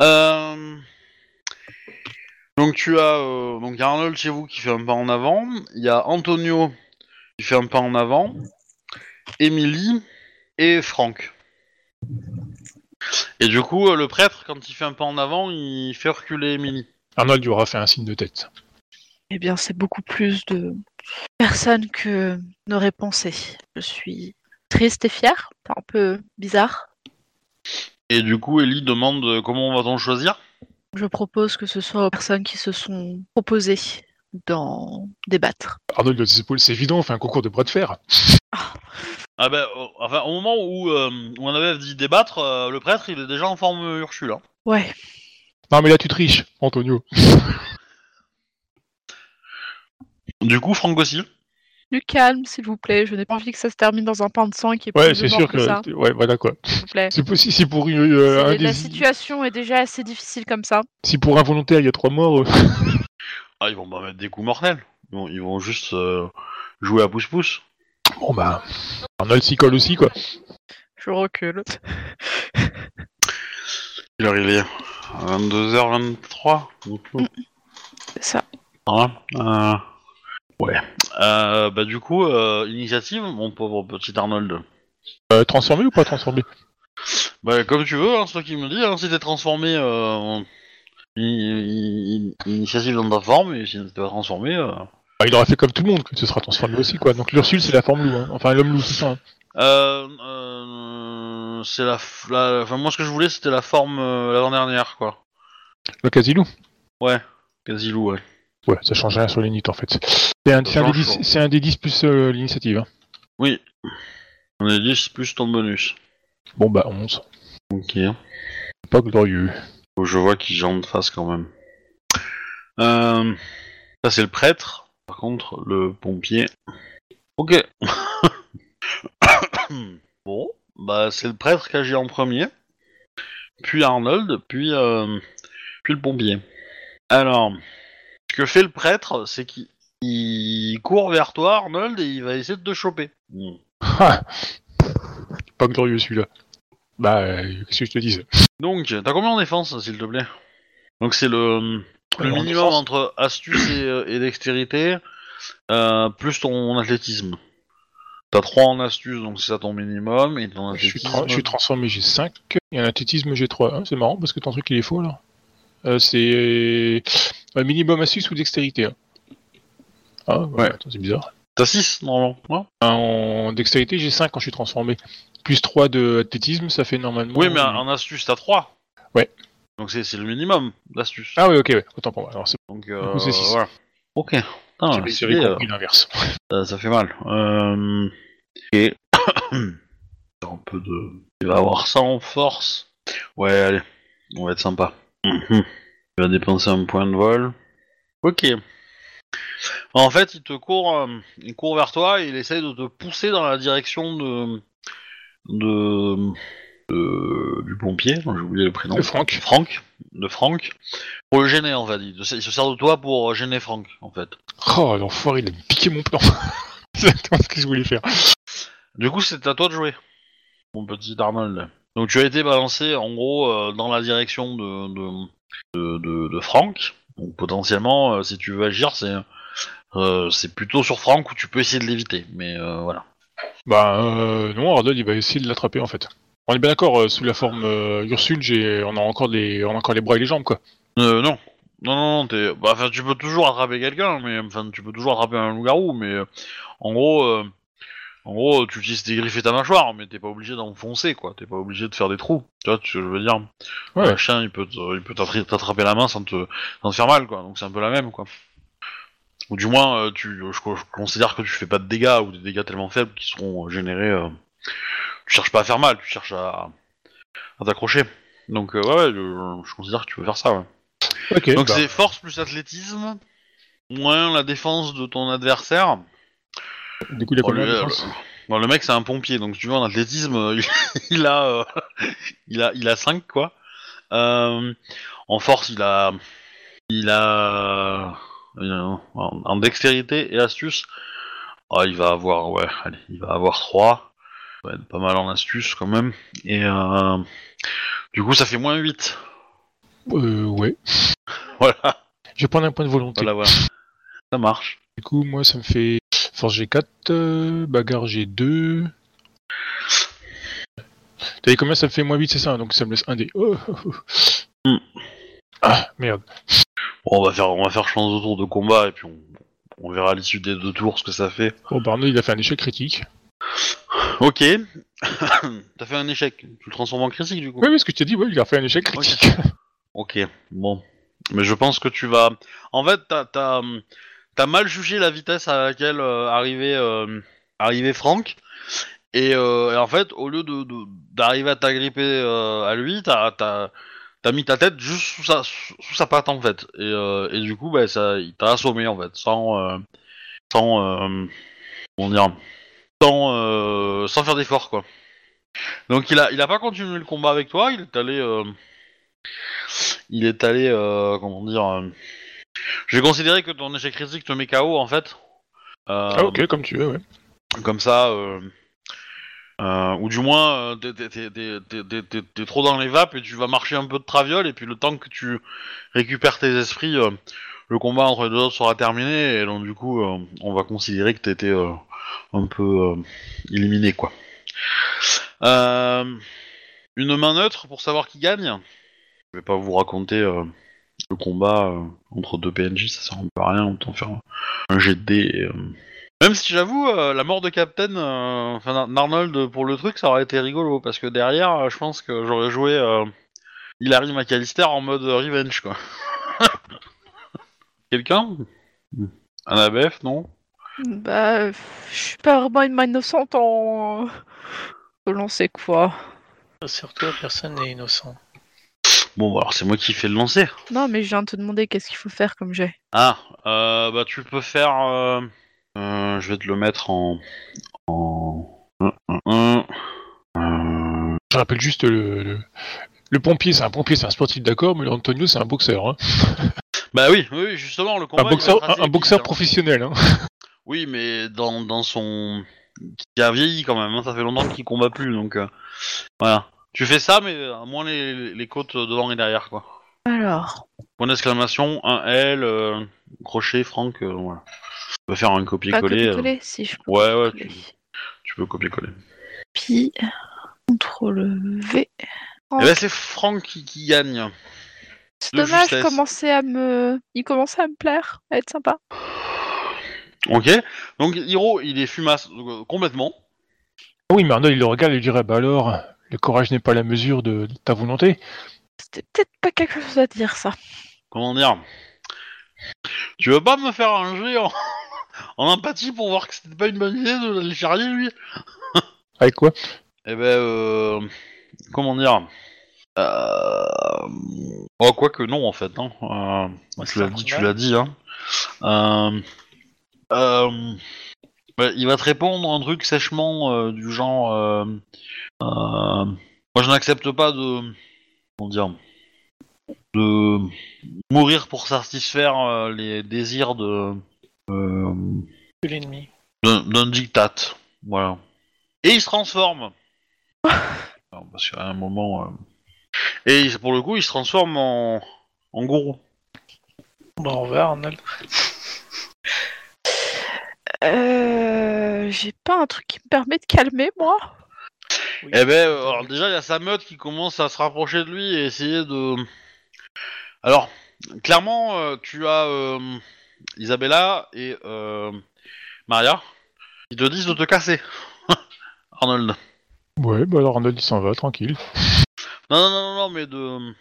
Euh, Donc tu as euh, donc il Arnold chez vous qui fait un pas en avant, il y a Antonio qui fait un pas en avant, Emily et Franck. Et du coup euh, le prêtre quand il fait un pas en avant il fait reculer Emily. Arnold lui aura fait un signe de tête. Eh bien, c'est beaucoup plus de personnes que n'aurait pensé. Je suis triste et fière. C'est un peu bizarre. Et du coup Ellie demande euh, comment va-t-on choisir? Je propose que ce soit aux personnes qui se sont proposées d'en débattre. Arnold c'est évident, on fait un concours de bras de fer. Ah ben euh, enfin au moment où, euh, où on avait dit débattre, euh, le prêtre il est déjà en forme Ursule. hein. Ouais. Non, mais là, tu triches, Antonio. Du coup Franck aussi. Du calme, s'il vous plaît. Je n'ai pas envie que ça se termine dans un pain de sang qui est Ouais, plus c'est de mort sûr que ça. Ouais, voilà quoi. s'il vous plaît. C'est pour, si, si pour une, euh, C'est- un La des- situation est déjà assez difficile comme ça. si pour un volontaire il y a trois morts, euh, Ah ils vont pas mettre des coups mortels. Ils vont, ils vont juste euh, jouer à pouce-pouce. Bon bah. Arnold s'y colle aussi quoi. Je recule. Il est? arrivé à 22h23. C'est ça. Voilà. Euh, Ouais. Euh, bah du coup, euh, initiative, mon pauvre petit Arnold. Euh, transformé ou pas transformé? Bah comme tu veux, hein, c'est toi qui me dis. Hein, si t'es transformé, euh, en- i- i- i- initiative dans ta forme, et si t'es pas transformé, euh... Bah, Il aura fait comme tout le monde, que ce sera transformé aussi quoi. Donc l'Ursule c'est la forme loup, hein. enfin l'homme loup, c'est ça. hein. Euh, euh, c'est la, f- la- Enfin moi ce que je voulais c'était la forme euh, l'avant-dernière quoi. Le Casilou. Ouais. Quasi-loup, ouais. Ouais, ça change rien sur les nits en fait. C'est un, c'est un, des change 10 pas. c'est un des 10 plus euh, l'initiative. hein. Oui. On est 10 plus ton bonus. Bon bah 11. Ok. Pas glorieux. Faut que je vois qui j'ai en face quand même. Euh, ça c'est le prêtre. Par contre, le pompier. Ok. bon, bah c'est le prêtre qui agit en premier. Puis Arnold, puis, euh, puis le pompier. Alors, Ce que fait le prêtre, c'est qu'il il court vers toi, Arnold, et il va essayer de te choper. Ah. Pas glorieux celui-là. Bah, euh, qu'est-ce que je te dise? Donc, t'as combien en défense, s'il te plaît? Donc c'est le, le En minimum entre astuce et, euh, et dextérité, euh, plus ton athlétisme. T'as 3 en astuce, donc c'est ça ton minimum, et ton je suis, athlétisme... tra- je suis transformé, j'ai 5. Et un athlétisme, j'ai 3. c'est marrant parce que ton truc il est faux là. Euh, c'est euh, minimum astuce ou dextérité. hein. Ah, ouais, Ouais. attends, c'est bizarre. T'as 6, normalement, ouais En dextérité, j'ai 5 quand je suis transformé. Plus 3 de athlétisme, ça fait normalement. Oui, mais en en astuce, t'as 3. Ouais. Donc c'est c'est le minimum d'astuce. Ah, oui, ok, ouais. autant pour moi. Alors, c'est Donc, coup, euh, c'est six. voilà. Ok. Putain, j'avais stylé, j'avais euh, compris l'inverse. ça, ça fait mal. Euh... Ok. un peu de... Il va avoir ça en force. Ouais, allez. On va être sympa. Mhm. Il va dépenser un point de vol. Ok. En fait, il te court, euh, il court vers toi et il essaye de te pousser dans la direction de, de, de- du pompier. J'ai oublié le prénom. De Franck. Franck, de Franck, pour le gêner en fait. Il se il se sert de toi pour gêner Franck en fait. Oh, l'enfoiré, il a piqué mon plan. c'est exactement ce que je voulais faire. Du coup, c'est à toi de jouer, mon petit Arnold. Donc tu as été balancé en gros euh, dans la direction de, de, de, Franck. Donc potentiellement, euh, si tu veux agir, c'est euh, c'est plutôt sur Franck où tu peux essayer de l'éviter. Mais euh, voilà. Bah, euh, non, Ardol, il va essayer de l'attraper en fait. On est bien d'accord, euh, sous la forme euh, Ursule, j'ai, on a encore les, on a encore les bras et les jambes quoi. Euh, non. Non, non, non, t'es... Bah, enfin, tu peux toujours attraper quelqu'un, mais... Enfin, tu peux toujours attraper un loup-garou, mais... euh, en gros... euh, En gros, tu utilises tes griffes et ta mâchoire, mais t'es pas obligé d'enfoncer, quoi. T'es pas obligé de faire des trous. Tu vois ce que je veux dire? Ouais. Un chien, il peut, te- il peut t'attra- t'attraper la main sans te... sans te faire mal, quoi. Donc c'est un peu la même, quoi. Ou du moins, euh, tu... je, je considère que tu fais pas de dégâts, ou des dégâts tellement faibles qui seront générés... euh, Tu cherches pas à faire mal, tu cherches à, à t'accrocher. Donc, euh, ouais, ouais, je... je considère que tu peux faire ça, ouais. Donc bah, c'est force plus athlétisme, moins la défense de ton adversaire. Du coup, il a combien de euh, défense Bon, le mec c'est un pompier, donc si tu veux en athlétisme, euh, il, il a, euh, il a, il a 5 quoi. Euh, en force, il a, il a, en, en dextérité et astuce, ah, il va avoir, ouais, allez, il va avoir 3. Ouais, pas mal en astuce quand même. Et euh, du coup, ça fait moins 8. Euh, ouais. Voilà, Je vais prendre un point de volonté. voilà, voilà. Ça marche. Du coup, moi, ça me fait force G4, euh, bagarre G2. T'as dit combien ça me fait moins 8, c'est ça Donc ça me laisse un dé. Oh, oh, oh. Hmm. Ah, merde. Bon, on va faire, on va faire chance de tour de combat et puis on, on verra à l'issue des deux tours ce que ça fait. Bon, Barno, il a fait un échec critique. Ok. T'as fait un échec. Tu le transformes en critique du coup. Oui, oui, ce que je t'ai dit, ouais, il a fait un échec critique. Ok. Bon. Mais je pense que tu vas. En fait, t'as, t'as mal jugé la vitesse à laquelle euh, arrivait, euh, arrivait Franck. Et, euh, et en fait, au lieu de, de- d'arriver à t'agripper à lui, t'as, t'as, t'as mis ta tête juste sous sa, sous, sa patte en fait. Et, et du coup, bah, ça, il t'a assommé en fait, sans, sans, comment dire, sans, euh, sans faire d'effort quoi. Donc il a, il a pas continué le combat avec toi, il est allé, euh, il est allé, euh, comment dire, je vais considérer que ton échec critique te met KO en fait. Ah, ok, comme tu veux, ouais. comme ça, ou du moins, t'es- trop dans les vapes et tu vas marcher un peu de traviole, et puis le temps que tu récupères tes esprits, le combat entre les deux autres sera terminé, et donc du coup, euh, on va considérer que t'étais euh, un peu euh, éliminé, quoi. Une main neutre pour savoir qui gagne? Je vais pas vous raconter le combat entre deux PNJ, ça sert à rien, autant faire un jet de dés même si j'avoue, la mort de Captain, enfin d'Arnold pour le truc, ça aurait été rigolo parce que derrière, je pense que j'aurais joué Hilary McAllister en mode revenge quoi. Quelqu'un? Un ABF, non? Bah, je suis pas vraiment une main innocente en. Selon c'est quoi? Rassure-toi, personne n'est innocent. Bon, bah, alors c'est moi qui fais le lancer. Non, mais je viens de te demander qu'est-ce qu'il faut faire comme jet. Ah, euh, bah tu peux faire. euh, euh, je vais te le mettre en. en. un, un, un. Euh, Je rappelle juste le, le, le pompier, c'est un pompier, c'est un sportif d'accord, mais l'Antonio, c'est un boxeur. Hein. Bah oui, oui, justement, le combat. Un boxeur, un, un professionnel. Hein. Oui, mais dans, dans son. qui a vieilli quand même, hein, ça fait longtemps qu'il combat plus, donc. euh, Voilà. Tu fais ça, mais à moins les, les côtes devant et derrière, quoi. Alors, Point d'exclamation, un L, euh, crochet, Franck, euh, voilà. Tu peux faire un pas copier-coller. euh. copier-coller, si je peux. Ouais, ouais, tu, tu peux copier-coller. Puis, CTRL V. Eh ben, c'est Franck qui, qui gagne. C'est dommage, justesse. commençait à me... il commençait à me plaire, à être sympa. Ok. Donc, Hiro, il est fumasse euh, complètement. Ah Oui, mais Arnold, il le regarde et il dirait Bah alors, le courage n'est pas la mesure de, ta volonté. C'était peut-être pas quelque chose à dire, ça. Comment dire? Tu veux pas me faire un jet en, en empathie pour voir que c'était pas une bonne idée de l'aller charrier, lui? Avec quoi? Eh ben, euh, comment dire? Oh, quoi que non, en fait. Hein. Euh, tu l'as dit, tu l'as dit. Hein. Euh... Euh... bah, il va te répondre un truc sèchement euh, du genre... Euh... euh, Moi, je n'accepte pas de... Comment dire De mourir pour satisfaire euh, les désirs de... euh, Que l'ennemi. d'un d'un diktat. Voilà. Et il se transforme. Alors, parce qu'à un moment. Et il- pour le coup, il se transforme en, en gourou. Bon, au revoir, Arnold. Euh... J'ai pas un truc qui me permet de calmer, moi Oui. Eh ben, euh, alors déjà, il y a sa meute qui commence à se rapprocher de lui et essayer de. Alors, clairement, euh, tu as euh, Isabella et euh, Maria qui te disent de te casser. Arnold. Ouais, bah alors Arnold, il s'en va, tranquille. Non, non, non, non, mais de.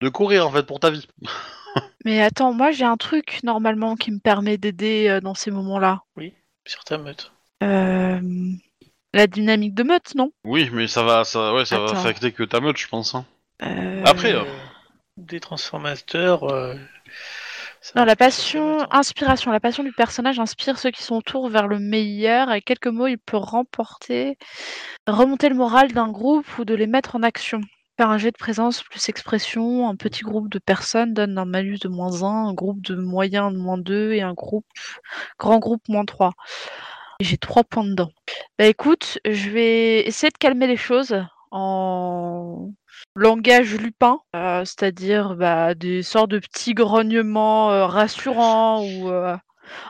De courir en fait pour ta vie. Mais attends, moi j'ai un truc normalement qui me permet d'aider euh, dans ces moments-là. Sur ta meute. Euh... La dynamique de meute, non? Oui, mais ça va, ça, ouais, ça va Attends. affecter que ta meute, je pense. hein. Euh, Après, Euh, Des transformateurs. euh, Non, la passion, inspiration. La passion du personnage inspire ceux qui sont autour vers le meilleur. Et quelques mots, il peut remporter, remonter le moral d'un groupe ou de les mettre en action. Faire un jet de présence plus expression. Un petit groupe de personnes donne un malus de moins 1, un groupe de moyen de moins 2 et un groupe grand groupe moins 3. Et J'ai 3 points dedans. Bah écoute, je vais essayer de calmer les choses en langage lupin, euh, c'est-à-dire bah, des sortes de petits grognements euh, rassurants ou euh,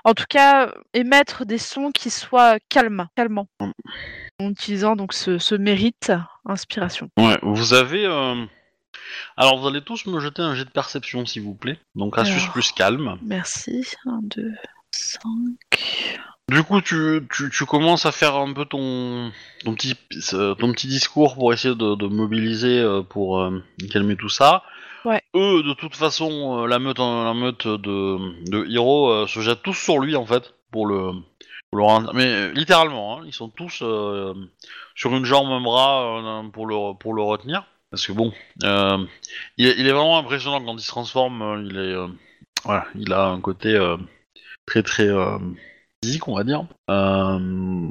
en tout cas émettre des sons qui soient calmes, calmants, en utilisant donc ce, ce mérite inspiration. Ouais, vous avez. Alors, vous allez tous me jeter un jet de perception, s'il vous plaît. Donc, astuce Alors. plus calme. Merci. 1, 2, 5. Du coup, tu, tu, tu commences à faire un peu ton, ton, petit, euh, ton petit discours pour essayer de, de mobiliser euh, pour euh, calmer tout ça. Ouais. Eux, de toute façon, la meute, la meute de, de Hiro euh, se jette tous sur lui, en fait, pour le. pour le rendre- Mais littéralement, hein, ils sont tous euh, sur une jambe, un bras pour, le, pour le retenir. Parce que bon, il, est, il est vraiment impressionnant quand il se transforme. euh, Il est, voilà, il a un côté très très physique, on va dire. Euh,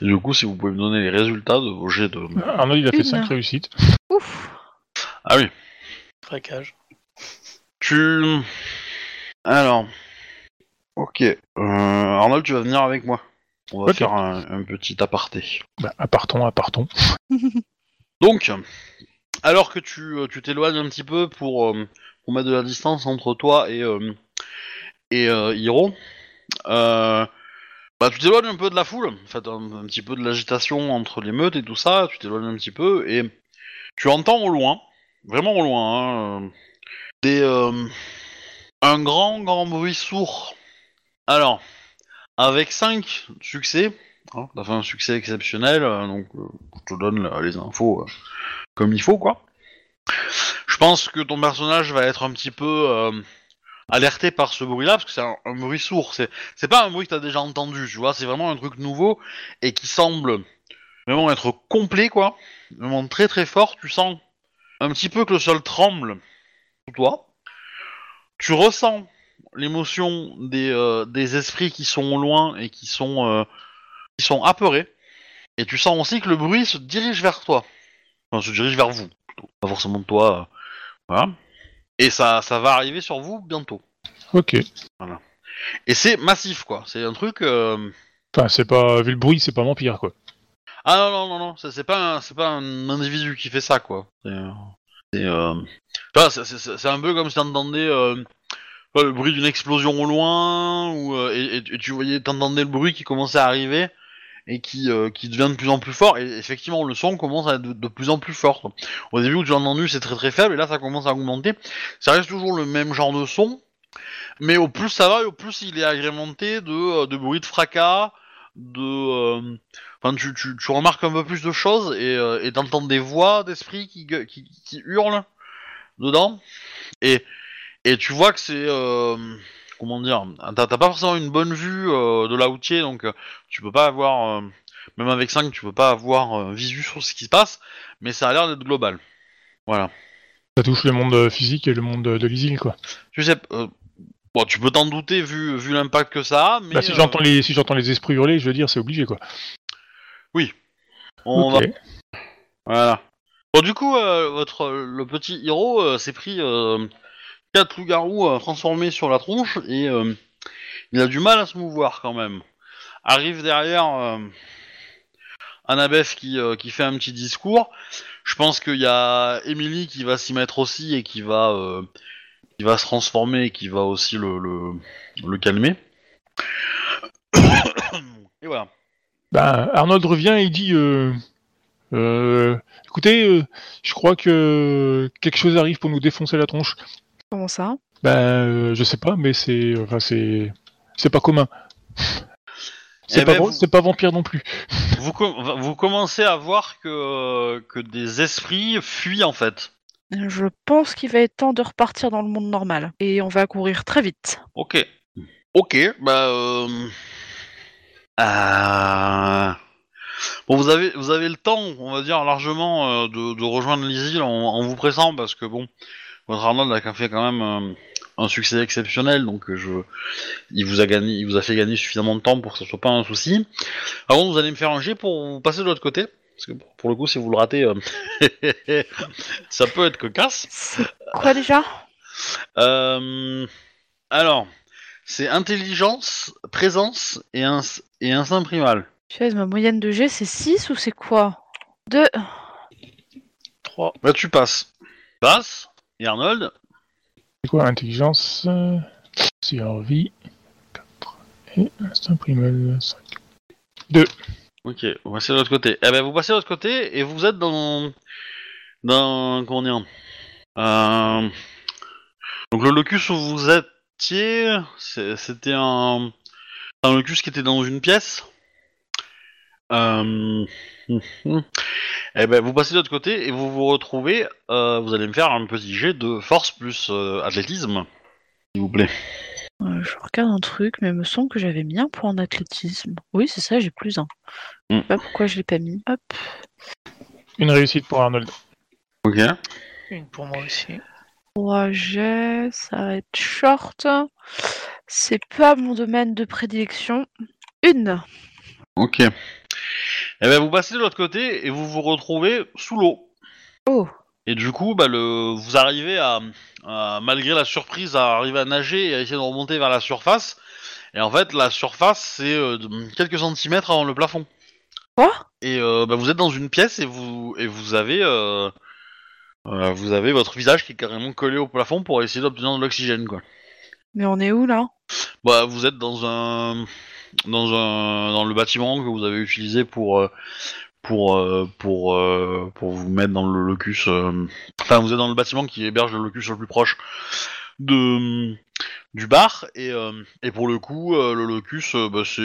et du coup, si vous pouvez me donner les résultats de vos jets de. Arnold, il a fait Une. 5 réussites. Ouf. Ah oui. Fracaage. Tu. Alors. Ok. Euh, Arnold, tu vas venir avec moi. On va Ok. faire un, un petit aparté. Bah, apartons, apartons. Donc, alors que tu euh, tu t'éloignes un petit peu pour, euh, pour mettre de la distance entre toi et, euh, et euh, Hiro, euh, bah, tu t'éloignes un peu de la foule, en un, petit peu de l'agitation entre les meutes et tout ça, tu t'éloignes un petit peu et tu entends au loin, vraiment au loin, hein, euh, des, euh, un grand, grand bruit sourd. Alors, avec 5 succès, hein, t'as fait un succès exceptionnel, donc je te donne les infos comme il faut, quoi. Je pense que ton personnage va être un petit peu alerté par ce bruit-là, parce que c'est un, bruit sourd. C'est, pas un bruit que t'as déjà entendu, tu vois. C'est vraiment un truc nouveau et qui semble vraiment être complet, quoi. Vraiment très très fort. Tu sens un petit peu que le sol tremble sous toi. Tu ressens l'émotion des, euh, des esprits qui sont loin et qui sont, euh, qui sont apeurés. Et tu sens aussi que le bruit se dirige vers toi. Enfin, se dirige vers vous. Pas forcément toi. euh, voilà. Et ça, ça va arriver sur vous bientôt. Ok. Et c'est massif, quoi. C'est un truc. euh, Enfin, c'est pas vu le bruit, c'est pas vampire quoi. Ah non non non non, c'est c'est pas un- c'est pas un individu qui fait ça, quoi. C'est euh, c'est, euh, tu vois, c'est- c'est c'est un peu comme si t'entendais euh, tu vois, le bruit d'une explosion au loin, ou euh, et, et- et tu voyais t'entendais le bruit qui commençait à arriver et qui euh, qui devient de plus en plus fort. Et effectivement, le son commence à être de, plus en plus fort. Au début où tu l'as entendu, c'est très très faible, et là ça commence à augmenter. Ça reste toujours le même genre de son. Mais au plus ça va, et au plus il est agrémenté de, euh, de bruits de fracas, de, euh, enfin tu, tu, tu remarques un peu plus de choses et euh, t'entends des voix d'esprit qui, qui qui hurlent dedans et et tu vois que c'est comment dire, t'as pas forcément une bonne vue euh, de là où tu es, donc euh, tu peux pas avoir, euh, même avec 5, tu peux pas avoir visu sur ce qui se passe, mais ça a l'air d'être global. Voilà. Ça touche le monde physique et le monde de l'usine quoi. Tu sais, euh, bon, tu peux t'en douter vu, vu l'impact que ça a, mais Bah, si euh, j'entends les si j'entends les esprits hurler, je veux dire c'est obligé quoi. on Ok. va Voilà. Bon, du coup, euh, votre le petit héros s'est pris quatre loups-garous euh, transformés sur la tronche et euh, il a du mal à se mouvoir quand même. Arrive derrière Annabeth qui, euh, qui fait un petit discours. Je pense qu'il y a Emily qui va s'y mettre aussi et qui va, se transformer et qui va aussi le, calmer. et voilà. Bah, Arnold revient et il dit écoutez, je crois que quelque chose arrive pour nous défoncer la tronche. Comment ça? Ben, euh, je sais pas, mais c'est, enfin, c'est, c'est pas commun. C'est Eh pas, ben, va- vous- c'est pas vampire non plus. Vous, com- vous commencez à voir que, que des esprits fuient en fait. Je pense qu'il va être temps de repartir dans le monde normal. Et on va courir très vite. Ok. Ok, bah... Euh... euh, Bon, vous avez, vous avez le temps, on va dire, largement euh, de, de rejoindre les îles en, en vous pressant, parce que bon, votre Arnold a fait quand même euh, un succès exceptionnel, donc euh, je, il vous a gagné, il vous a fait gagner suffisamment de temps pour que ce soit pas un souci. Contre, vous allez me faire un jet pour vous passer de l'autre côté, parce que pour le coup, si vous le ratez, euh, ça peut être cocasse. Quoi déjà? Euh, alors, c'est intelligence, présence et, et instinct primal. Tu sais, ma moyenne de G, c'est 6 ou c'est quoi? 2. 3. Bah, tu passes. Passe. Et Arnold? C'est quoi intelligence Survie 4 et instinct primal 5. Ok, on va passer de l'autre côté. Eh ben, vous passez de l'autre côté et vous êtes dans. Dans. Comment dire Euh, Donc, le locus où vous étiez, c'était un. Un locus qui était dans une pièce. Euh... Eh ben, vous passez de l'autre côté et vous vous retrouvez. euh, vous allez me faire un petit jet de force plus euh, athlétisme, s'il vous plaît. Euh, je regarde un truc, mais il me semble que j'avais mis un point en athlétisme. Oui, c'est ça, j'ai plus un. Je Mm. sais pas pourquoi je l'ai pas mis. Hop. Une réussite pour Arnold. Ok. Une pour moi aussi. 3 jets, ça va être short. C'est pas mon domaine de prédilection. Une. Ok. Eh ben, vous passez de l'autre côté et vous vous retrouvez sous l'eau. Oh. Et du coup, bah, le, vous arrivez à, à- malgré la surprise, à arriver à nager et à essayer de remonter vers la surface. Et en fait, la surface, c'est euh, quelques centimètres avant le plafond. Quoi? Et euh, bah, vous êtes dans une pièce et vous, et vous avez, euh, euh, vous avez votre visage qui est carrément collé au plafond pour essayer d'obtenir de l'oxygène, quoi. Mais on est où là? Bah, vous êtes dans un, dans un, dans le bâtiment que vous avez utilisé pour, euh, pour, euh, pour, euh, pour vous mettre dans le locus. Enfin, vous êtes dans le bâtiment qui héberge le locus le plus proche de du bar et, et pour le coup, le locus, bah, c'est,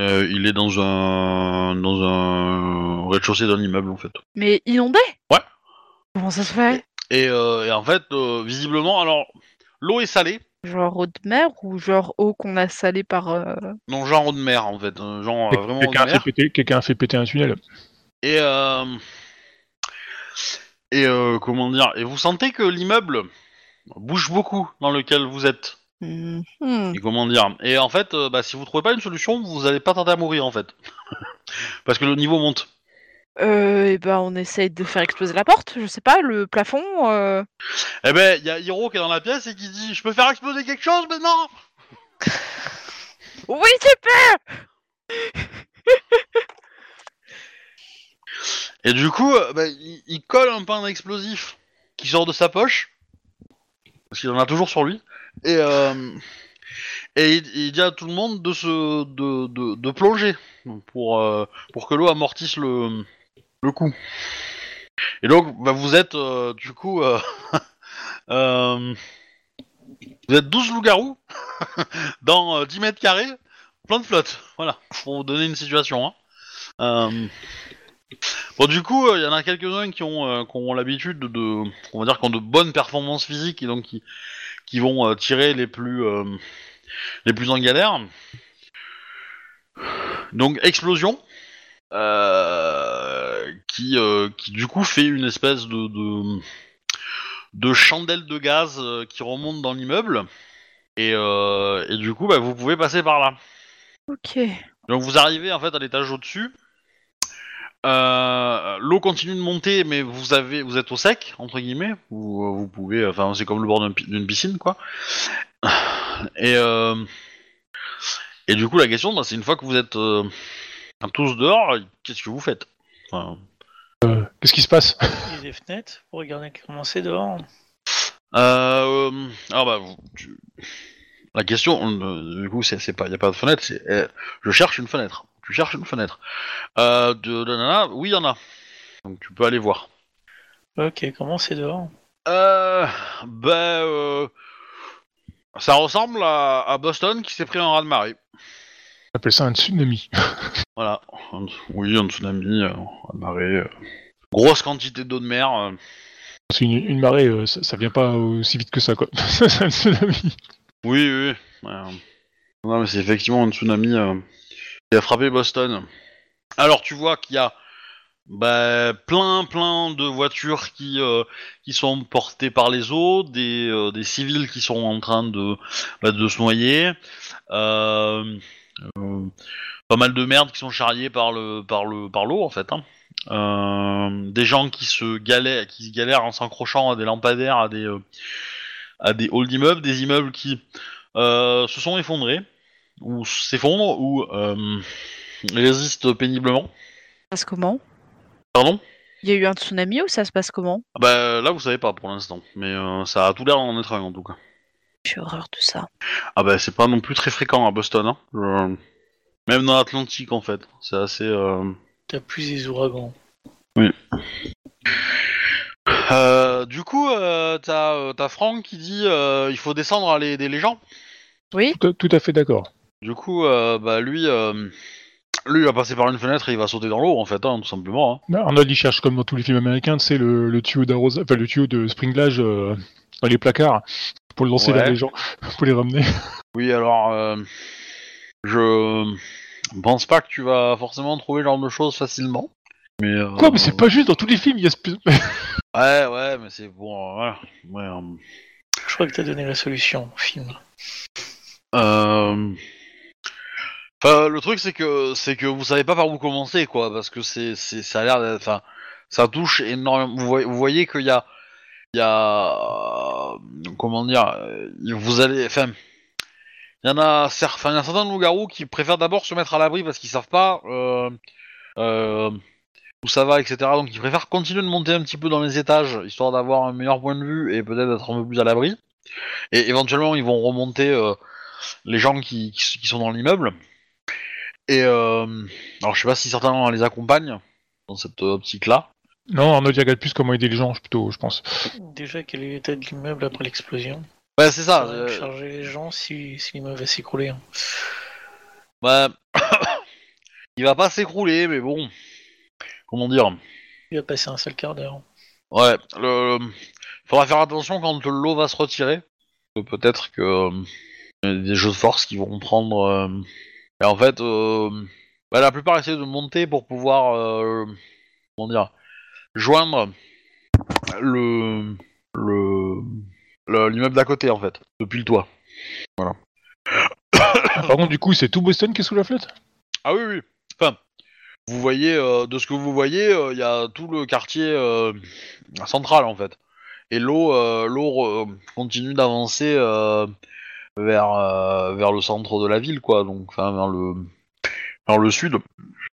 euh, il est dans un, dans un rez-de-chaussée d'un immeuble en fait. Mais inondé? Ouais. Comment ça se fait? Et, euh, et en fait, euh, visiblement, alors l'eau est salée. Genre eau de mer ou genre eau qu'on a salée par. euh, Non, genre eau de mer en fait, euh, genre euh, vraiment Quelqu'un a, fait péter- quelqu'un a fait péter un tunnel. Et euh, et euh, comment dire Et vous sentez que l'immeuble bouge beaucoup dans lequel vous êtes. mhm. Et comment dire Et en fait, euh, bah, si vous trouvez pas une solution, vous allez pas tarder à mourir en fait, parce que le niveau monte. Euh, et ben, on essaye de faire exploser la porte, je sais pas, le plafond. euh. Eh ben, il y a Hiro qui est dans la pièce et qui dit Je peux faire exploser quelque chose maintenant? Oui, super Et du coup, euh, bah, il, il colle un pain explosif qui sort de sa poche, parce qu'il en a toujours sur lui, et, euh, et il, il dit à tout le monde de se de, de, de plonger pour, euh, pour que l'eau amortisse le, le coup. Et donc, bah, vous êtes euh, du coup. euh, euh, vous êtes 12 loups-garous dans euh, 10 mètres carrés, plein de flotte. Voilà, pour vous donner une situation. Hein. Euh, Bon, du coup, il y en a quelques-uns qui ont, euh, qui ont l'habitude de, de- on va dire, qui ont de bonnes performances physiques et donc qui, qui vont euh, tirer les plus, euh, les plus en galère. Donc, explosion, euh, qui, euh, qui du coup fait une espèce de, de, de chandelle de gaz euh, qui remonte dans l'immeuble. Et, et du coup, bah, vous pouvez passer par là. Ok. Donc vous arrivez en fait à l'étage au-dessus. Euh, L'eau continue de monter, mais vous avez, vous êtes au sec entre guillemets. Vous, vous pouvez, enfin c'est comme le bord d'une piscine quoi. Et euh, et du coup la question, bah, c'est une fois que vous êtes euh, tous dehors, qu'est-ce que vous faites Enfin, Euh, Qu'est-ce qui se passe Il y a des fenêtres pour regarder comment c'est dehors. euh, ah bah vous- tu- la question, euh, du coup c'est c'est pas, y a pas de fenêtre, c'est euh, je cherche une fenêtre. Tu cherches une fenêtre. Euh, de, de nana, oui, il y en a. Donc tu peux aller voir. Ok, comment c'est dehors Euh, ben, euh, ça ressemble à, à Boston qui s'est pris un raz-de-marée. On appelle ça un tsunami. Voilà. Un- oui, un tsunami, euh, un raz-de-marée. euh. Grosse quantité d'eau de mer. euh. Qu'une une marée, euh, ça, ça vient pas aussi vite que ça, quoi. c'est un tsunami. Oui, oui. oui. Non, mais c'est effectivement un tsunami euh, qui a frappé Boston. Alors tu vois qu'il y a bah, plein, plein de voitures qui euh, qui sont portées par les eaux, des, euh, des civils qui sont en train de bah, de se noyer, euh, pas mal de merde qui sont charriées par le par le par l'eau en fait. Hein. Euh, des gens qui se galèrent, qui se galèrent en s'accrochant à des lampadaires, à des euh, à des halls d'immeubles, des immeubles qui euh, se sont effondrés ou s'effondrent ou euh, résistent péniblement. Ça se passe comment? Pardon? Il y a eu un tsunami ou ça se passe comment? Ah Bah là vous savez pas pour l'instant, mais euh, ça a tout l'air d'en être un en tout cas. J'ai horreur de ça. Ah bah c'est pas non plus très fréquent à Boston, hein. Je- Même dans l'Atlantique en fait, c'est assez. Euh... T'as plus des ouragans. Euh, du coup, euh, t'as euh, t'as Franck qui dit euh, il faut descendre à les, des les gens. Oui Tout, à- tout à fait d'accord. Du coup, euh, bah lui, euh, lui il va passer par une fenêtre et il va sauter dans l'eau en fait, hein, tout simplement. hein. Bah, Arnold, il cherche, comme dans tous les films américains, tu sais, le, le tuyau d'arrosage, enfin, le tuyau de springlage euh, dans les placards pour le lancer Ouais. vers les gens, pour les ramener. Oui, alors, euh, je pense pas que tu vas forcément trouver ce genre de choses facilement. Mais, euh, Quoi, mais c'est pas juste, dans tous les films, il y a ce... Ouais, ouais, mais c'est bon, euh, voilà. Ouais, euh, Je crois que t'as donné la solution au film. euh, enfin, le truc, c'est que c'est que vous savez pas par où commencer, quoi, parce que c'est, c'est, ça a l'air, enfin, ça touche énormément. Vous voyez, vous voyez qu'il y a, il y a, euh, comment dire, euh, vous allez, enfin, il y en a, certains loups-garous qui préfèrent d'abord se mettre à l'abri parce qu'ils savent pas. Euh, où ça va, etc. Donc ils préfèrent continuer de monter un petit peu dans les étages, histoire d'avoir un meilleur point de vue et peut-être d'être un peu plus à l'abri. Et éventuellement ils vont remonter les gens qui, qui, sont dans l'immeuble. Et alors je sais pas si certains les accompagnent dans cette optique-là. Non, regarde plus comment aider les gens, plutôt, je pense. Déjà, quel est l'état de l'immeuble après l'explosion Ouais, c'est ça. Euh, Charger les gens si, si l'immeuble va s'écrouler. hein. bah, il va pas s'écrouler, mais bon, comment dire? Il va passer un seul quart d'heure. Ouais, le... faudra faire attention quand l'eau va se retirer. Euh, Peut-être que euh, il y a des jeux de force qui vont prendre. euh, Et en fait, euh, bah, la plupart essaient de monter pour pouvoir, euh, comment dire, joindre le le le- l'immeuble d'à côté en fait, depuis le toit. Par contre, du coup, c'est tout Boston qui est sous la flotte? Ah oui, oui. Enfin, vous voyez, euh, de ce que vous voyez, euh, il y a tout le quartier euh, central en fait. Et l'eau, l'eau euh, continue d'avancer euh, vers euh, vers le centre de la ville, quoi. Donc, enfin, vers le vers le sud.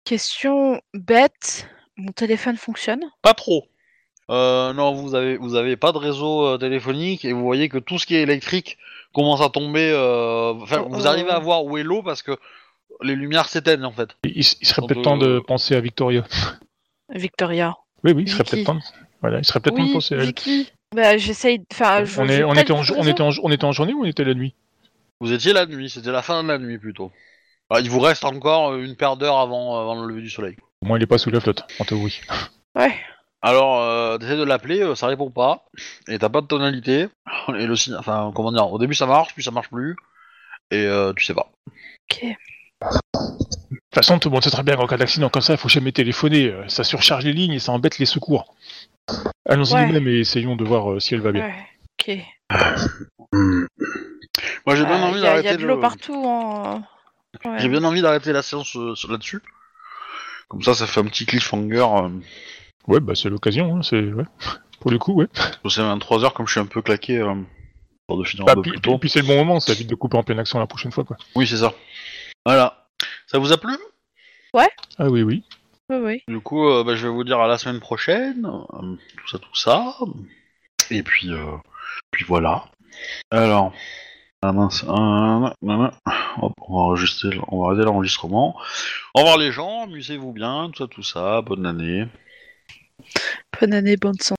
Question bête, mon téléphone fonctionne Pas trop. Euh, non, vous avez vous avez pas de réseau euh, téléphonique et vous voyez que tout ce qui est électrique commence à tomber. euh, Enfin, Oh, vous oh. arrivez à voir où est l'eau parce que les lumières s'éteignent en fait. Il, il serait peut-être temps de euh, penser à Victoria. Victoria. Oui, oui, il serait Vicky. peut-être temps. de- Voilà, il serait peut-être temps de Oui, penser à elle. Vicky. Bah, j'essaye. Enfin, je- On, est, on, était en, on, ça. était en, on était en journée ou on était la nuit? Vous étiez la nuit, c'était la fin de la nuit plutôt. Alors, il vous reste encore euh, une paire d'heures avant, avant le lever du soleil. Au moins, il est pas sous la flotte, en théorie. Ouais. Alors, euh, t'essaies de l'appeler, euh, ça répond pas, et t'as pas de tonalité, et le signe, enfin, comment dire, au début ça marche, puis ça marche plus, et euh, tu sais pas. Ok. De toute façon, tout le monde sait très bien qu'en cas d'accident comme ça, il faut jamais téléphoner. euh, Ça surcharge les lignes et ça embête les secours. Allons-y Ouais. nous-mêmes et essayons de voir euh, si elle va bien. Ouais. Ok. Moi j'ai bien envie a, y d'arrêter a de l'eau le- partout. Hein. Ouais. J'ai bien envie d'arrêter la séance euh, sur- là-dessus. Comme ça, ça fait un petit cliffhanger. euh, Ouais, bah c'est l'occasion, hein, c'est... Ouais. Pour le coup, ouais. c'est 23h, comme je suis un peu claqué, euh, pour de finir un Bah, peu puis, plus tôt. puis c'est le bon moment, ça évite de couper en pleine action la prochaine fois, quoi. Oui, c'est ça. Voilà. Ça vous a plu? Ah oui, oui. Oui, oui. Du coup, euh, bah, je vais vous dire à la semaine prochaine. euh, tout ça, tout ça. Et puis, euh, puis voilà. Alors. Ah ah. Hop, on va on va arrêter l'enregistrement. Au revoir les gens, amusez-vous bien, tout ça, tout ça, bonne année. Bonne année, bonne santé.